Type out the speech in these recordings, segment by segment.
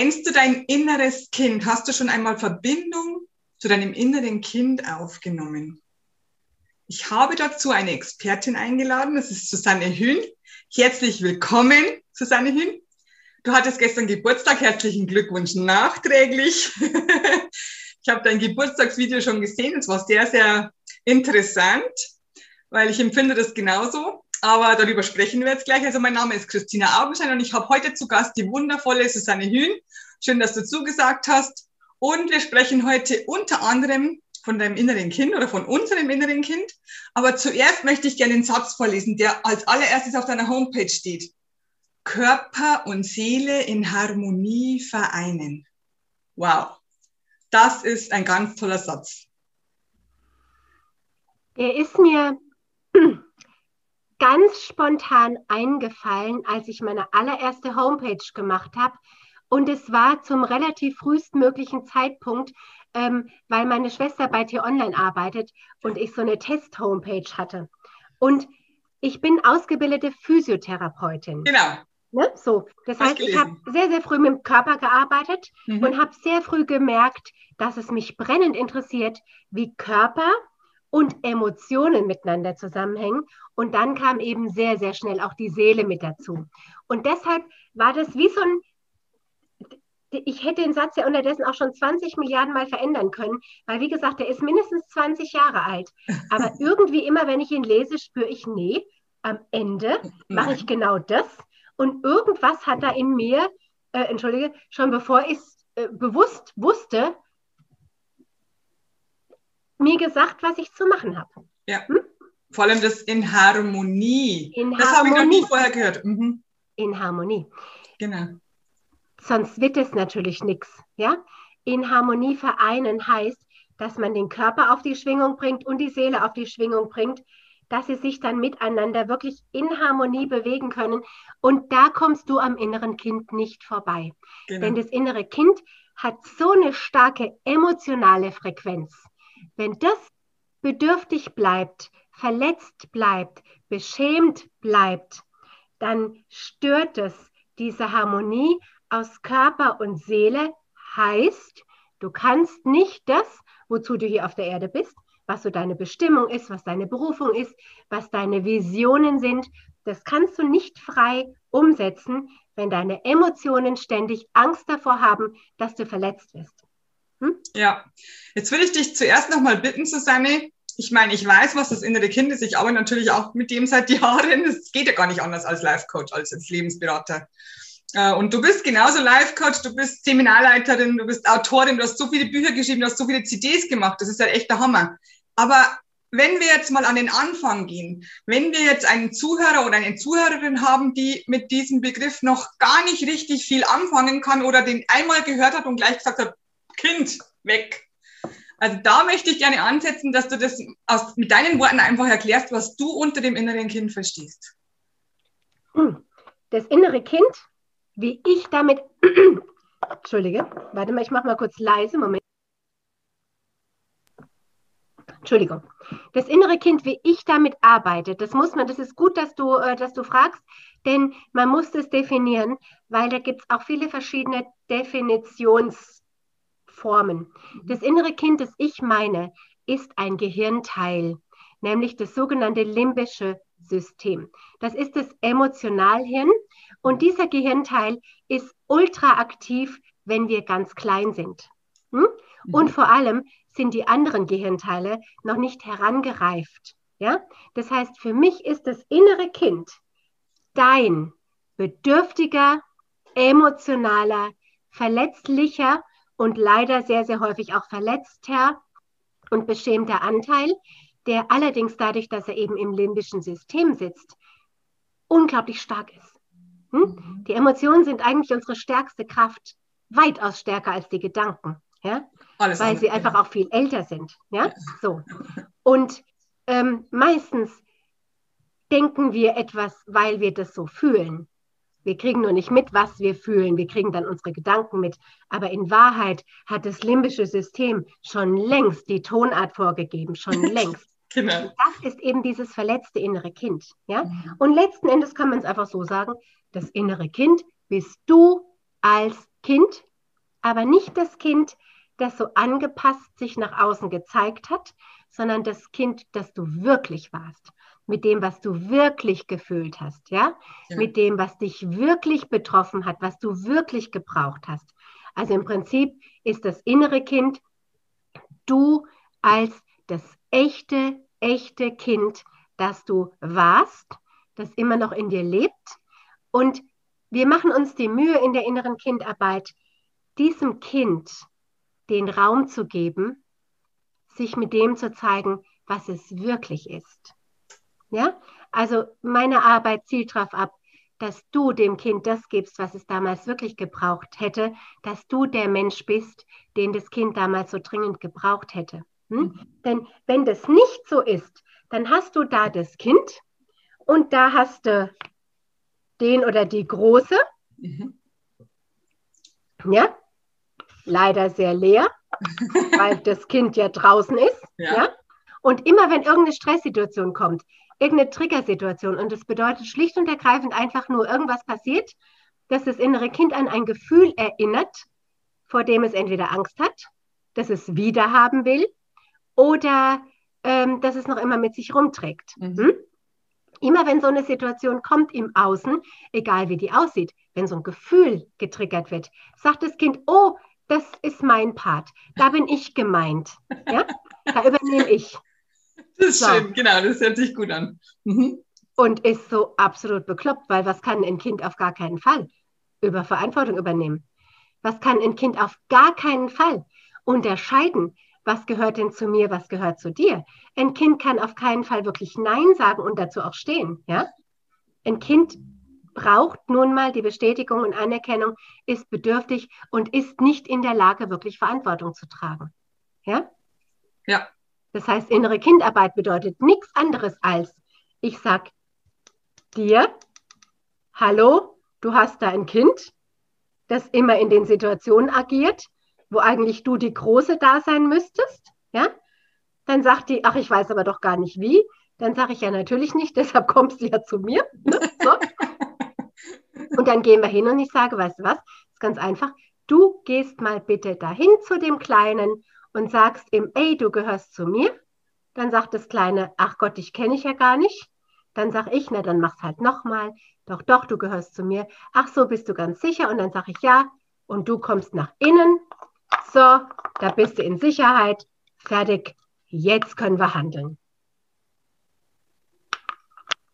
Kennst du dein inneres Kind? Hast du schon einmal Verbindung zu deinem inneren Kind aufgenommen? Ich habe dazu eine Expertin eingeladen, das ist Susanne Hün. Herzlich willkommen, Susanne Hün. Du hattest gestern Geburtstag, herzlichen Glückwunsch nachträglich. ich habe dein Geburtstagsvideo schon gesehen, es war sehr, sehr interessant, weil ich empfinde das genauso. Aber darüber sprechen wir jetzt gleich. Also mein Name ist Christina Augenschein und ich habe heute zu Gast die wundervolle Susanne Hühn. Schön, dass du zugesagt hast. Und wir sprechen heute unter anderem von deinem inneren Kind oder von unserem inneren Kind. Aber zuerst möchte ich gerne den Satz vorlesen, der als allererstes auf deiner Homepage steht. Körper und Seele in Harmonie vereinen. Wow, das ist ein ganz toller Satz. Er ist mir ganz spontan eingefallen, als ich meine allererste Homepage gemacht habe. Und es war zum relativ frühestmöglichen Zeitpunkt, ähm, weil meine Schwester bei T-Online arbeitet und ich so eine Test-Homepage hatte. Und ich bin ausgebildete Physiotherapeutin. Genau. Ne? So, das heißt, ich habe sehr, sehr früh mit dem Körper gearbeitet mhm. und habe sehr früh gemerkt, dass es mich brennend interessiert, wie Körper und Emotionen miteinander zusammenhängen. Und dann kam eben sehr, sehr schnell auch die Seele mit dazu. Und deshalb war das wie so ein, ich hätte den Satz ja unterdessen auch schon 20 Milliarden Mal verändern können, weil wie gesagt, der ist mindestens 20 Jahre alt. Aber irgendwie immer, wenn ich ihn lese, spüre ich, nee, am Ende mache ich genau das. Und irgendwas hat da in mir, äh, entschuldige, schon bevor ich es äh, bewusst wusste, mir gesagt, was ich zu machen habe. Ja. Hm? Vor allem das in Harmonie. In das habe ich noch nie vorher gehört. Mhm. In Harmonie. Genau. Sonst wird es natürlich nichts. Ja? In Harmonie vereinen heißt, dass man den Körper auf die Schwingung bringt und die Seele auf die Schwingung bringt, dass sie sich dann miteinander wirklich in Harmonie bewegen können. Und da kommst du am inneren Kind nicht vorbei. Genau. Denn das innere Kind hat so eine starke emotionale Frequenz. Wenn das bedürftig bleibt, verletzt bleibt, beschämt bleibt, dann stört es diese Harmonie aus Körper und Seele. Heißt, du kannst nicht das, wozu du hier auf der Erde bist, was so deine Bestimmung ist, was deine Berufung ist, was deine Visionen sind, das kannst du nicht frei umsetzen, wenn deine Emotionen ständig Angst davor haben, dass du verletzt wirst. Hm? Ja, jetzt will ich dich zuerst nochmal bitten, Susanne. Ich meine, ich weiß, was das innere Kind ist. Ich arbeite natürlich auch mit dem seit Jahren. Es geht ja gar nicht anders als Life Coach, als als Lebensberater. Äh, und du bist genauso Life Coach, du bist Seminarleiterin, du bist Autorin, du hast so viele Bücher geschrieben, du hast so viele CDs gemacht. Das ist ja echt der Hammer. Aber wenn wir jetzt mal an den Anfang gehen, wenn wir jetzt einen Zuhörer oder eine Zuhörerin haben, die mit diesem Begriff noch gar nicht richtig viel anfangen kann oder den einmal gehört hat und gleich gesagt hat, Kind, weg. Also da möchte ich gerne ansetzen, dass du das aus, mit deinen Worten einfach erklärst, was du unter dem inneren Kind verstehst. Hm. Das innere Kind, wie ich damit, Entschuldige, warte mal, ich mache mal kurz leise, Moment. Entschuldigung. Das innere Kind, wie ich damit arbeite, das muss man, das ist gut, dass du, äh, dass du fragst, denn man muss das definieren, weil da gibt es auch viele verschiedene Definitions- formen. Das innere Kind, das ich meine, ist ein Gehirnteil, nämlich das sogenannte limbische System. Das ist das Emotionalhirn und dieser Gehirnteil ist ultra aktiv, wenn wir ganz klein sind. Hm? Und mhm. vor allem sind die anderen Gehirnteile noch nicht herangereift. Ja? Das heißt, für mich ist das innere Kind dein bedürftiger, emotionaler, verletzlicher und leider sehr, sehr häufig auch verletzter und beschämter Anteil, der allerdings dadurch, dass er eben im limbischen System sitzt, unglaublich stark ist. Hm? Mhm. Die Emotionen sind eigentlich unsere stärkste Kraft, weitaus stärker als die Gedanken, ja? Alles weil sie einfach auch viel älter sind. Ja? So. Und ähm, meistens denken wir etwas, weil wir das so fühlen. Wir kriegen nur nicht mit, was wir fühlen. Wir kriegen dann unsere Gedanken mit. Aber in Wahrheit hat das limbische System schon längst die Tonart vorgegeben, schon längst. genau. Das ist eben dieses verletzte innere Kind. Ja? Mhm. Und letzten Endes kann man es einfach so sagen, das innere Kind bist du als Kind, aber nicht das Kind, das so angepasst sich nach außen gezeigt hat, sondern das Kind, das du wirklich warst, mit dem, was du wirklich gefühlt hast, ja? ja? Mit dem, was dich wirklich betroffen hat, was du wirklich gebraucht hast. Also im Prinzip ist das innere Kind du als das echte, echte Kind, das du warst, das immer noch in dir lebt. Und wir machen uns die Mühe in der inneren Kindarbeit, diesem Kind den Raum zu geben, sich mit dem zu zeigen, was es wirklich ist. Ja, also meine Arbeit zielt darauf ab, dass du dem Kind das gibst, was es damals wirklich gebraucht hätte, dass du der Mensch bist, den das Kind damals so dringend gebraucht hätte. Hm? Mhm. Denn wenn das nicht so ist, dann hast du da das Kind und da hast du den oder die Große. Mhm. Ja, leider sehr leer, weil das Kind ja draußen ist. Ja. ja. Und immer wenn irgendeine Stresssituation kommt, irgendeine Triggersituation, und das bedeutet schlicht und ergreifend einfach nur irgendwas passiert, dass das innere Kind an ein Gefühl erinnert, vor dem es entweder Angst hat, dass es wieder haben will oder ähm, dass es noch immer mit sich rumträgt. Mhm. Hm? Immer wenn so eine Situation kommt im Außen, egal wie die aussieht, wenn so ein Gefühl getriggert wird, sagt das Kind, oh, das ist mein Part. Da bin ich gemeint. Ja? Da übernehme ich. Das ist so. schön, genau, das hört sich gut an. Mhm. Und ist so absolut bekloppt, weil was kann ein Kind auf gar keinen Fall über Verantwortung übernehmen? Was kann ein Kind auf gar keinen Fall unterscheiden? Was gehört denn zu mir, was gehört zu dir? Ein Kind kann auf keinen Fall wirklich Nein sagen und dazu auch stehen. Ja? Ein Kind braucht nun mal die Bestätigung und Anerkennung, ist bedürftig und ist nicht in der Lage, wirklich Verantwortung zu tragen. Ja? Ja. Das heißt, innere Kindarbeit bedeutet nichts anderes als, ich sag dir, hallo, du hast da ein Kind, das immer in den Situationen agiert, wo eigentlich du die Große da sein müsstest, ja? Dann sagt die, ach, ich weiß aber doch gar nicht wie. Dann sage ich ja natürlich nicht, deshalb kommst du ja zu mir. Ne? So. Und dann gehen wir hin und ich sage, weißt du was, ist ganz einfach. Du gehst mal bitte dahin zu dem Kleinen und sagst ihm, ey, du gehörst zu mir. Dann sagt das Kleine, ach Gott, dich kenne ich ja gar nicht. Dann sage ich, na, dann mach's halt nochmal. Doch, doch, du gehörst zu mir. Ach so, bist du ganz sicher? Und dann sage ich ja. Und du kommst nach innen. So, da bist du in Sicherheit. Fertig. Jetzt können wir handeln.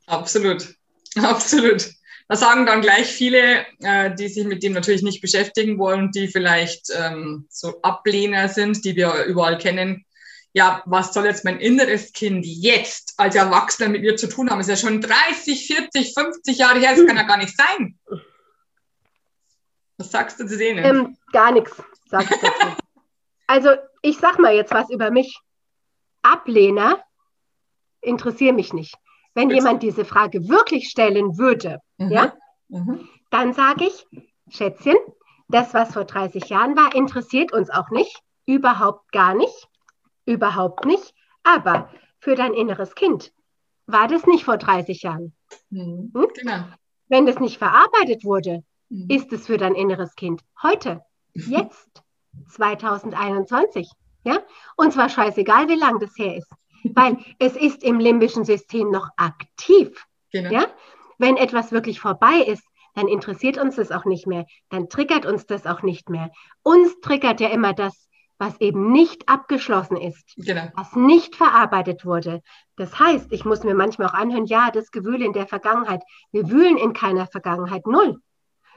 Absolut. Absolut. Da sagen dann gleich viele, äh, die sich mit dem natürlich nicht beschäftigen wollen, die vielleicht ähm, so Ablehner sind, die wir überall kennen. Ja, was soll jetzt mein inneres Kind jetzt als Erwachsener mit mir zu tun haben? ist ja schon 30, 40, 50 Jahre her, das kann ja gar nicht sein. Was sagst du zu denen? Ähm, gar nichts, sag ich dazu. also, ich sag mal jetzt was über mich. Ablehner interessieren mich nicht. Wenn Bitte. jemand diese Frage wirklich stellen würde, mhm. ja, mhm. dann sage ich, Schätzchen, das, was vor 30 Jahren war, interessiert uns auch nicht, überhaupt gar nicht, überhaupt nicht. Aber für dein inneres Kind war das nicht vor 30 Jahren. Mhm. Hm? Genau. Wenn das nicht verarbeitet wurde, mhm. ist es für dein inneres Kind heute, jetzt, 2021. Ja? Und zwar scheißegal, wie lang das her ist weil es ist im limbischen System noch aktiv. Genau. Ja? Wenn etwas wirklich vorbei ist, dann interessiert uns das auch nicht mehr, dann triggert uns das auch nicht mehr. Uns triggert ja immer das, was eben nicht abgeschlossen ist, genau. was nicht verarbeitet wurde. Das heißt, ich muss mir manchmal auch anhören, ja, das Gewühl in der Vergangenheit. Wir wühlen in keiner Vergangenheit null.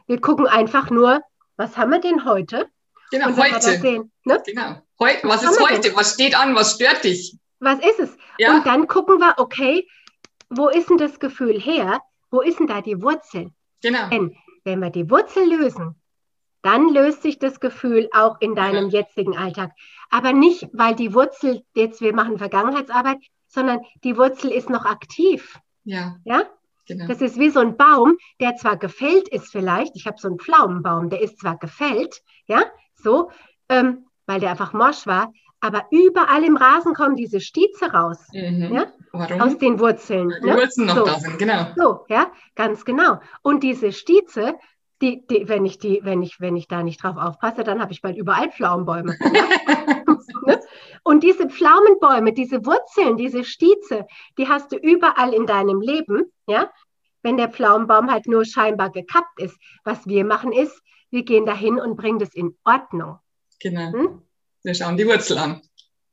Wir gucken einfach nur, was haben wir denn heute? Genau, heute. Ne? Genau. Heu was, was ist heute? Was steht an? Was stört dich? Was ist es? Ja. Und dann gucken wir, okay, wo ist denn das Gefühl her? Wo ist denn da die Wurzel? Genau. Denn wenn wir die Wurzel lösen, dann löst sich das Gefühl auch in deinem ja. jetzigen Alltag. Aber nicht, weil die Wurzel, jetzt wir machen Vergangenheitsarbeit, sondern die Wurzel ist noch aktiv. Ja. Ja? Genau. Das ist wie so ein Baum, der zwar gefällt ist vielleicht, ich habe so einen Pflaumenbaum, der ist zwar gefällt, ja, so, ähm, weil der einfach morsch war, aber überall im Rasen kommen diese Stieze raus. Mhm. Ja? Warum? Aus den Wurzeln. Die ne? Wurzeln noch so. da sind, genau. So, ja, ganz genau. Und diese Stieze die, die, wenn, ich die, wenn, ich, wenn ich da nicht drauf aufpasse, dann habe ich bald überall Pflaumenbäume. ne? Und diese Pflaumenbäume, diese Wurzeln, diese Stieze, die hast du überall in deinem Leben, ja, wenn der Pflaumenbaum halt nur scheinbar gekappt ist. Was wir machen ist, wir gehen dahin und bringen das in Ordnung. Genau. Hm? Wir schauen die Wurzel an.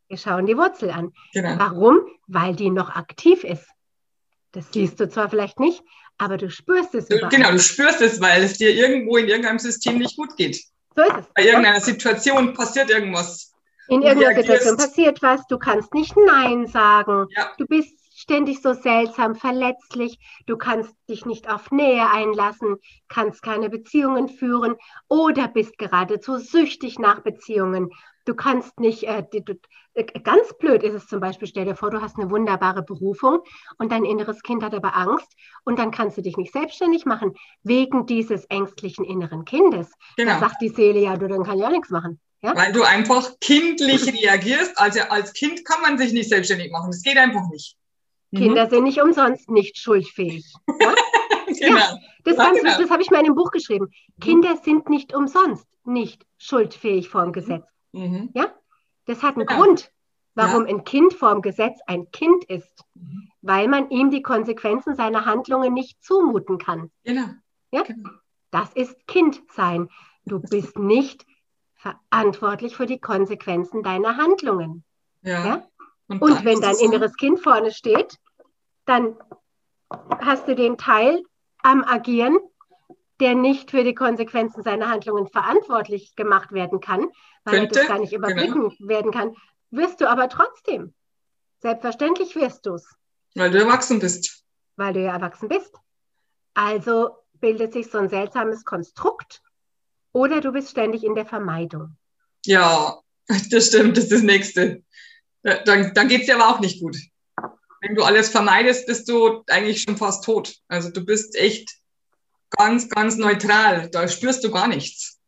Wir schauen die Wurzel an. Genau. Warum? Weil die noch aktiv ist. Das siehst du zwar vielleicht nicht, aber du spürst es. Überall. Genau, du spürst es, weil es dir irgendwo in irgendeinem System nicht gut geht. So ist es. Bei irgendeiner Situation passiert irgendwas. In irgendeiner Situation passiert was, du kannst nicht Nein sagen. Ja. Du bist ständig so seltsam, verletzlich, du kannst dich nicht auf Nähe einlassen, kannst keine Beziehungen führen oder bist geradezu süchtig nach Beziehungen. Du kannst nicht, äh, du, äh, ganz blöd ist es zum Beispiel, stell dir vor, du hast eine wunderbare Berufung und dein inneres Kind hat aber Angst und dann kannst du dich nicht selbstständig machen, wegen dieses ängstlichen inneren Kindes. Genau. Da sagt die Seele, ja, du, dann kann ich auch nichts machen. Ja? Weil du einfach kindlich reagierst. Also als Kind kann man sich nicht selbstständig machen. Das geht einfach nicht. Kinder mhm. sind nicht umsonst nicht schuldfähig. Ja? genau. ja das, ja, genau. das habe ich mal in einem Buch geschrieben. Kinder sind nicht umsonst nicht schuldfähig vor dem Gesetz. Mhm. Ja? Das hat einen genau. Grund, warum ein Kind vor dem Gesetz ein Kind ist. Mhm. Weil man ihm die Konsequenzen seiner Handlungen nicht zumuten kann. Genau. Ja? Genau. Das ist Kind sein. Du bist nicht verantwortlich für die Konsequenzen deiner Handlungen. Ja. ja? Und, und wenn dein inneres Kind vorne steht, dann hast du den Teil am Agieren, der nicht für die Konsequenzen seiner Handlungen verantwortlich gemacht werden kann, weil Könnte, er das gar nicht überblicken genau. werden kann, wirst du aber trotzdem. Selbstverständlich wirst du es. Weil du erwachsen bist. Weil du ja erwachsen bist. Also bildet sich so ein seltsames Konstrukt oder du bist ständig in der Vermeidung. Ja, das stimmt, das ist das Nächste. Dann, dann geht es dir aber auch nicht gut. Wenn du alles vermeidest, bist du eigentlich schon fast tot. Also du bist echt ganz, ganz neutral. Da spürst du gar nichts.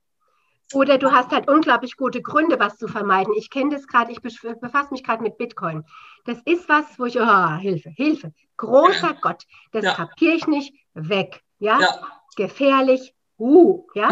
Oder du hast halt unglaublich gute Gründe, was zu vermeiden. Ich kenne das gerade, ich befasse mich gerade mit Bitcoin. Das ist was, wo ich, oh, Hilfe, Hilfe. Großer ja. Gott, das ja. kapiere ich nicht. Weg. Ja? ja. Gefährlich. Uh, ja.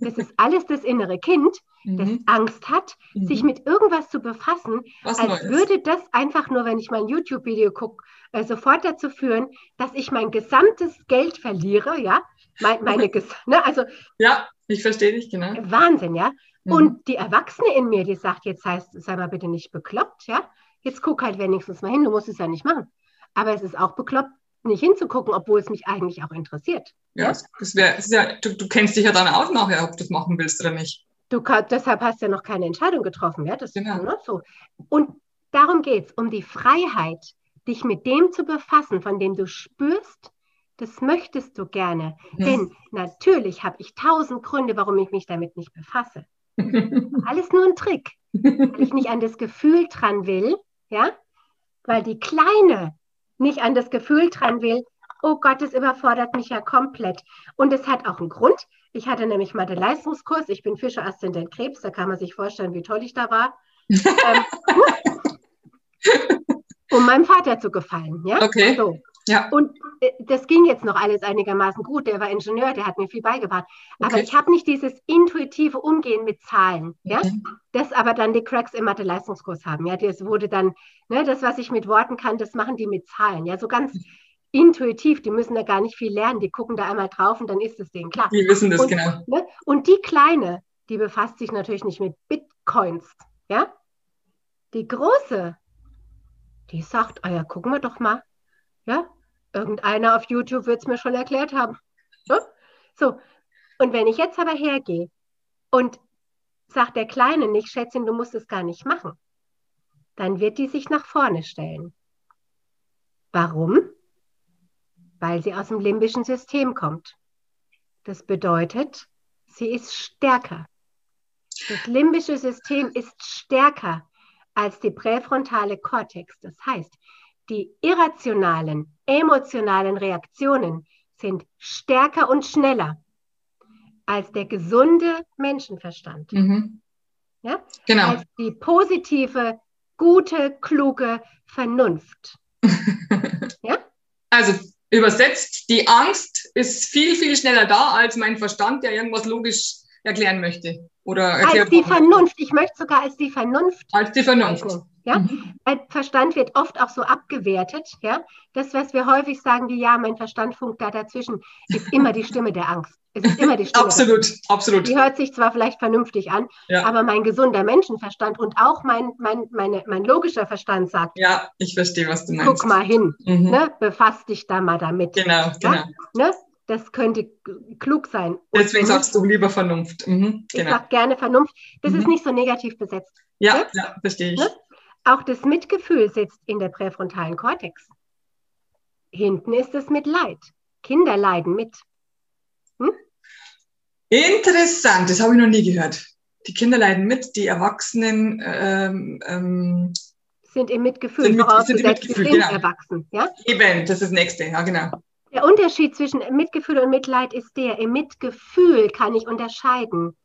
Das ist alles das innere Kind, das mhm. Angst hat, mhm. sich mit irgendwas zu befassen, Was als Neues. würde das einfach nur, wenn ich mein YouTube-Video gucke, äh, sofort dazu führen, dass ich mein gesamtes Geld verliere, ja, mein, meine, ne, also ja, ich verstehe dich genau. Wahnsinn, ja. Mhm. Und die Erwachsene in mir, die sagt, jetzt heißt, sei mal bitte nicht bekloppt, ja. Jetzt guck halt wenigstens mal hin, du musst es ja nicht machen. Aber es ist auch bekloppt, nicht hinzugucken, obwohl es mich eigentlich auch interessiert. Ja, das wär, das ja du, du, kennst dich ja dann auch nachher, ob du das machen willst oder nicht. Du deshalb hast du ja noch keine Entscheidung getroffen, ja? Das genau. ist ne, so. Und darum geht es, um die Freiheit, dich mit dem zu befassen, von dem du spürst, das möchtest du gerne. Ja. Denn natürlich habe ich tausend Gründe, warum ich mich damit nicht befasse. Alles nur ein Trick, weil ich nicht an das Gefühl dran will, ja? Weil die Kleine nicht an das Gefühl dran will, oh Gott, das überfordert mich ja komplett. Und es hat auch einen Grund. Ich hatte nämlich mal den Leistungskurs. Ich bin Fischer Aszendent Krebs. Da kann man sich vorstellen, wie toll ich da war. ähm, um meinem Vater zu gefallen. Ja? Okay. So. Ja. Und äh, das ging jetzt noch alles einigermaßen gut. Der war Ingenieur, der hat mir viel beigebracht. Aber okay. ich habe nicht dieses intuitive Umgehen mit Zahlen, ja, okay. das aber dann die Cracks im Mathe-Leistungskurs haben. Ja, das wurde dann, ne, das, was ich mit Worten kann, das machen die mit Zahlen. Ja, so ganz intuitiv, die müssen da gar nicht viel lernen, die gucken da einmal drauf und dann ist es denen klar. Die wissen das und, genau. Ne, und die Kleine, die befasst sich natürlich nicht mit Bitcoins, ja. Die Große, die sagt, ah ja, gucken wir doch mal, ja, irgendeiner auf YouTube wird es mir schon erklärt haben. So, und wenn ich jetzt aber hergehe und sagt der Kleine nicht, Schätzchen, du musst es gar nicht machen, dann wird die sich nach vorne stellen. Warum? Weil sie aus dem limbischen System kommt. Das bedeutet, sie ist stärker. Das limbische System ist stärker als die präfrontale Kortex. Das heißt, die irrationalen, emotionalen Reaktionen sind stärker und schneller als der gesunde Menschenverstand. Mhm. Ja? Genau. Als die positive, gute, kluge Vernunft. ja? Also übersetzt, die Angst ist viel, viel schneller da als mein Verstand, der irgendwas logisch erklären möchte. Oder als die Vernunft. Ich möchte sogar als die Vernunft. Als die Vernunft. Ja? Mhm. Verstand wird oft auch so abgewertet. Ja? Das, was wir häufig sagen, wie ja, mein Verstand funkt da dazwischen, ist immer die Stimme der Angst. Es ist immer die Stimme. absolut, absolut. Die hört sich zwar vielleicht vernünftig an, ja. aber mein gesunder Menschenverstand und auch mein, mein, meine, mein logischer Verstand sagt. Ja, ich verstehe, was du meinst. Guck mal hin, mhm. ne? befass dich da mal damit. Genau, genau. Ne? Das könnte klug sein. Und Deswegen sagst du lieber Vernunft. Mhm, genau. Ich sage gerne Vernunft. Das mhm. ist nicht so negativ besetzt. Ja, ja, ja verstehe ich. Ne? Auch das Mitgefühl sitzt in der präfrontalen Kortex. Hinten ist es Mitleid. Kinder leiden mit. Hm? Interessant, das habe ich noch nie gehört. Die Kinder leiden mit, die Erwachsenen ähm, ähm, sind im Mitgefühl, sind, mit, sind, im Mitgefühl, sind genau. erwachsen. Ja? Eben, das ist das Nächste, ja genau. Der Unterschied zwischen Mitgefühl und Mitleid ist der, im Mitgefühl kann ich unterscheiden.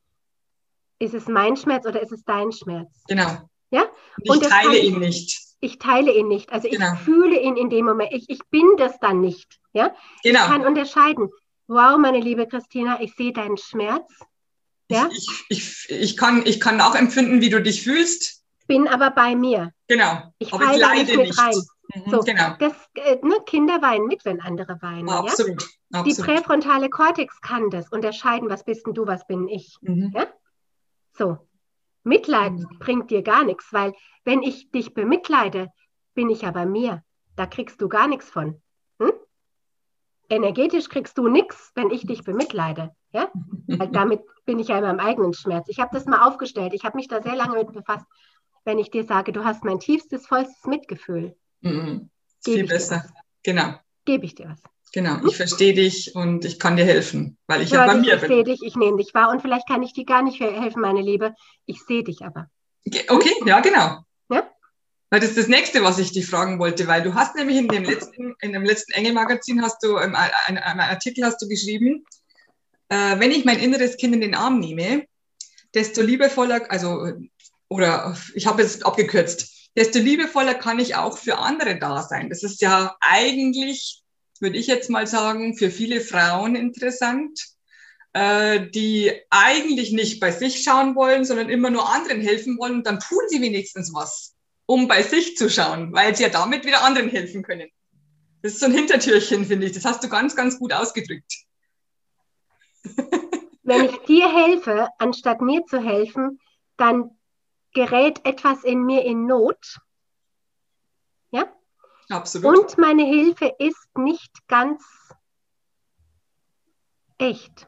Ist es mein Schmerz oder ist es dein Schmerz? Genau. Ja? Und ich teile ihn nicht. Ich teile ihn nicht. Also ich genau. fühle ihn in dem Moment. Ich, ich bin das dann nicht. Ja? Genau. Ich kann unterscheiden. Wow, meine liebe Christina, ich sehe deinen Schmerz. Ja? Ich, ich, ich, ich, kann, ich kann auch empfinden, wie du dich fühlst. Bin aber bei mir. Genau. Ich aber ich leide nicht mit rein. Mhm, so, genau. Das, äh, ne, Kinder weinen mit, wenn andere weinen. Ja, ja? absolut. Die präfrontale Kortex kann das unterscheiden, was bist denn du, was bin ich. Mhm. Ja? So, Mitleid mhm. bringt dir gar nichts, weil wenn ich dich bemitleide, bin ich ja bei mir. Da kriegst du gar nichts von. Hm? Energetisch kriegst du nichts, wenn ich dich bemitleide. Ja? Weil damit bin ich ja in meinem eigenen Schmerz. Ich habe das mal aufgestellt. Ich habe mich da sehr lange mit befasst. Wenn ich dir sage, du hast mein tiefstes, vollstes Mitgefühl. Mhm. Viel besser. Genau. Gebe ich dir was. Genau, ich verstehe dich und ich kann dir helfen, weil ich ja bei mir ich bin. Ich sehe dich, ich nehme dich wahr und vielleicht kann ich dir gar nicht helfen, meine Liebe. Ich sehe dich aber. Okay, ja, genau. Ja? Weil das ist das nächste, was ich dich fragen wollte, weil du hast nämlich in dem letzten, in dem letzten Engel-Magazin hast du, ähm, einen, einen Artikel hast du geschrieben, äh, wenn ich mein inneres Kind in den Arm nehme, desto liebevoller, also, oder ich habe es abgekürzt, desto liebevoller kann ich auch für andere da sein. Das ist ja eigentlich würde ich jetzt mal sagen, für viele Frauen interessant, äh, die eigentlich nicht bei sich schauen wollen, sondern immer nur anderen helfen wollen. Dann tun sie wenigstens was, um bei sich zu schauen, weil sie ja damit wieder anderen helfen können. Das ist so ein Hintertürchen, finde ich. Das hast du ganz, ganz gut ausgedrückt. Wenn ich dir helfe, anstatt mir zu helfen, dann gerät etwas in mir in Not. Ja? Absolut. Und meine Hilfe ist nicht ganz echt.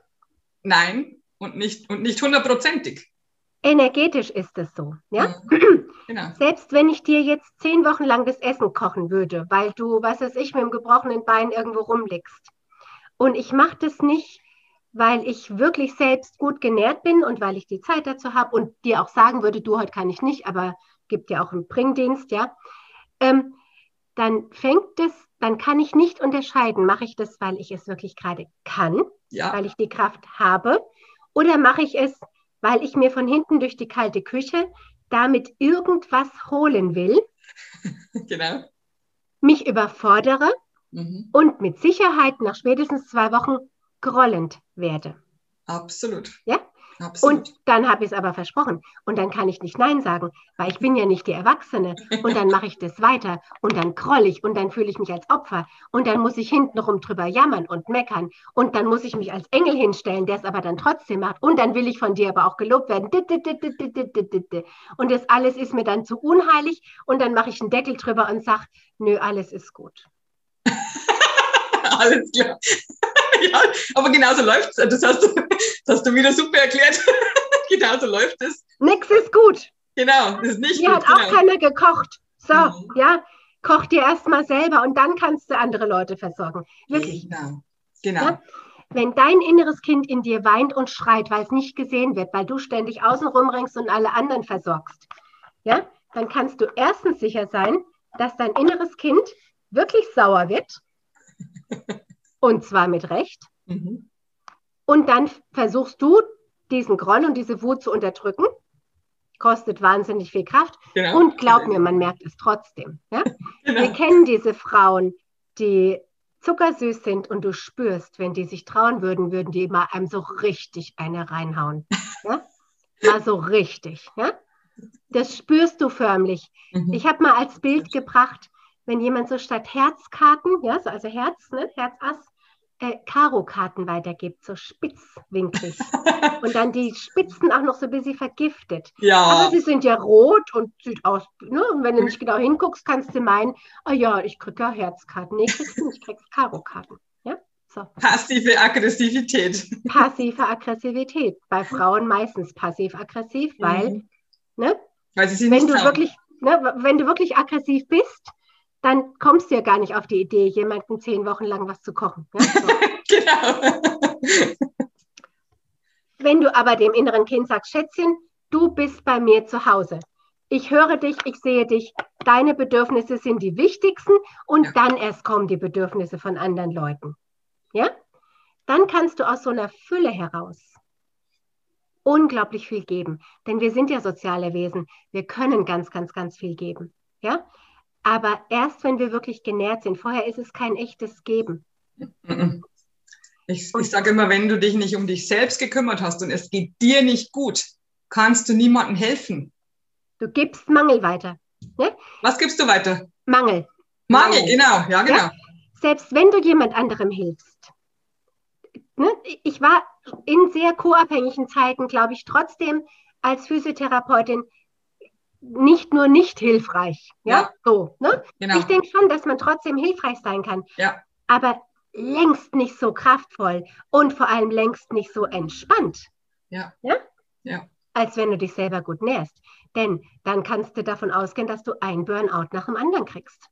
Nein, und nicht, und nicht hundertprozentig. Energetisch ist es so. Ja? Genau. Selbst wenn ich dir jetzt zehn Wochen lang das Essen kochen würde, weil du, was weiß ich, mit dem gebrochenen Bein irgendwo rumliegst. Und ich mache das nicht, weil ich wirklich selbst gut genährt bin und weil ich die Zeit dazu habe und dir auch sagen würde, du, heute kann ich nicht, aber gibt ja auch einen Bringdienst, ja. Ähm, dann fängt es, dann kann ich nicht unterscheiden, mache ich das, weil ich es wirklich gerade kann, ja. weil ich die Kraft habe, oder mache ich es, weil ich mir von hinten durch die kalte Küche damit irgendwas holen will, genau. mich überfordere mhm. und mit Sicherheit nach spätestens zwei Wochen grollend werde. Absolut. Ja? Absolut. Und dann habe ich es aber versprochen. Und dann kann ich nicht Nein sagen, weil ich bin ja nicht die Erwachsene. Und dann mache ich das weiter. Und dann kroll ich und dann fühle ich mich als Opfer. Und dann muss ich hintenrum drüber jammern und meckern. Und dann muss ich mich als Engel hinstellen, der es aber dann trotzdem macht. Und dann will ich von dir aber auch gelobt werden. Und das alles ist mir dann zu unheilig. Und dann mache ich einen Deckel drüber und sage, nö, alles ist gut. alles klar. ja, aber genauso läuft es. Das hast, du, das hast du wieder super erklärt. genauso läuft es. Nix ist gut. Genau, das ist nicht Hier gut. hat auch genau. keiner gekocht. So, mhm. ja, koch dir erstmal selber und dann kannst du andere Leute versorgen. Wirklich. Genau, genau. Ja? Wenn dein inneres Kind in dir weint und schreit, weil es nicht gesehen wird, weil du ständig außen rumringst und alle anderen versorgst, ja, dann kannst du erstens sicher sein, dass dein inneres Kind wirklich sauer wird Und zwar mit Recht. Mhm. Und dann versuchst du, diesen Groll und diese Wut zu unterdrücken. Kostet wahnsinnig viel Kraft. Genau. Und glaub mir, man merkt es trotzdem. Ja? Genau. Wir kennen diese Frauen, die zuckersüß sind und du spürst, wenn die sich trauen würden, würden die mal einem so richtig eine reinhauen. Ja? Mal so richtig. Ja? Das spürst du förmlich. Mhm. Ich habe mal als Bild gebracht, wenn jemand so statt Herzkarten, ja, so also Herz, ne, Herzass, äh, Karo-Karten weitergibt, so spitzwinklig. und dann die Spitzen auch noch so ein bisschen vergiftet. Ja. Aber sie sind ja rot und sieht aus, ne? Und wenn du nicht genau hinguckst, kannst du meinen, oh ja, ich kriege ja Herzkarten. Nee, kriegst du nicht, kriegst Karo-Karten. Ja? So. Passive Aggressivität. Passive Aggressivität. Bei Frauen meistens passiv-aggressiv, weil, mhm. ne? Weil sie wenn du wirklich, ne, wenn du wirklich aggressiv bist, dann kommst du ja gar nicht auf die Idee, jemanden zehn Wochen lang was zu kochen. Ja? So. genau. Wenn du aber dem inneren Kind sagst, Schätzchen, du bist bei mir zu Hause. Ich höre dich, ich sehe dich. Deine Bedürfnisse sind die wichtigsten und ja. dann erst kommen die Bedürfnisse von anderen Leuten. Ja? Dann kannst du aus so einer Fülle heraus unglaublich viel geben. Denn wir sind ja soziale Wesen. Wir können ganz, ganz, ganz viel geben. Ja? Aber erst wenn wir wirklich genährt sind, vorher ist es kein echtes Geben. Ich, ich sage immer, wenn du dich nicht um dich selbst gekümmert hast und es geht dir nicht gut, kannst du niemandem helfen. Du gibst Mangel weiter. Ne? Was gibst du weiter? Mangel. Mangel, Mangel. genau, ja, genau. Ja? Selbst wenn du jemand anderem hilfst. Ne? Ich war in sehr co-abhängigen Zeiten, glaube ich, trotzdem als Physiotherapeutin nicht nur nicht hilfreich. Ja, ja. so. Ne? Genau. Ich denke schon, dass man trotzdem hilfreich sein kann. Ja. Aber längst nicht so kraftvoll und vor allem längst nicht so entspannt. Ja. ja. Ja. Als wenn du dich selber gut nährst. Denn dann kannst du davon ausgehen, dass du ein Burnout nach dem anderen kriegst.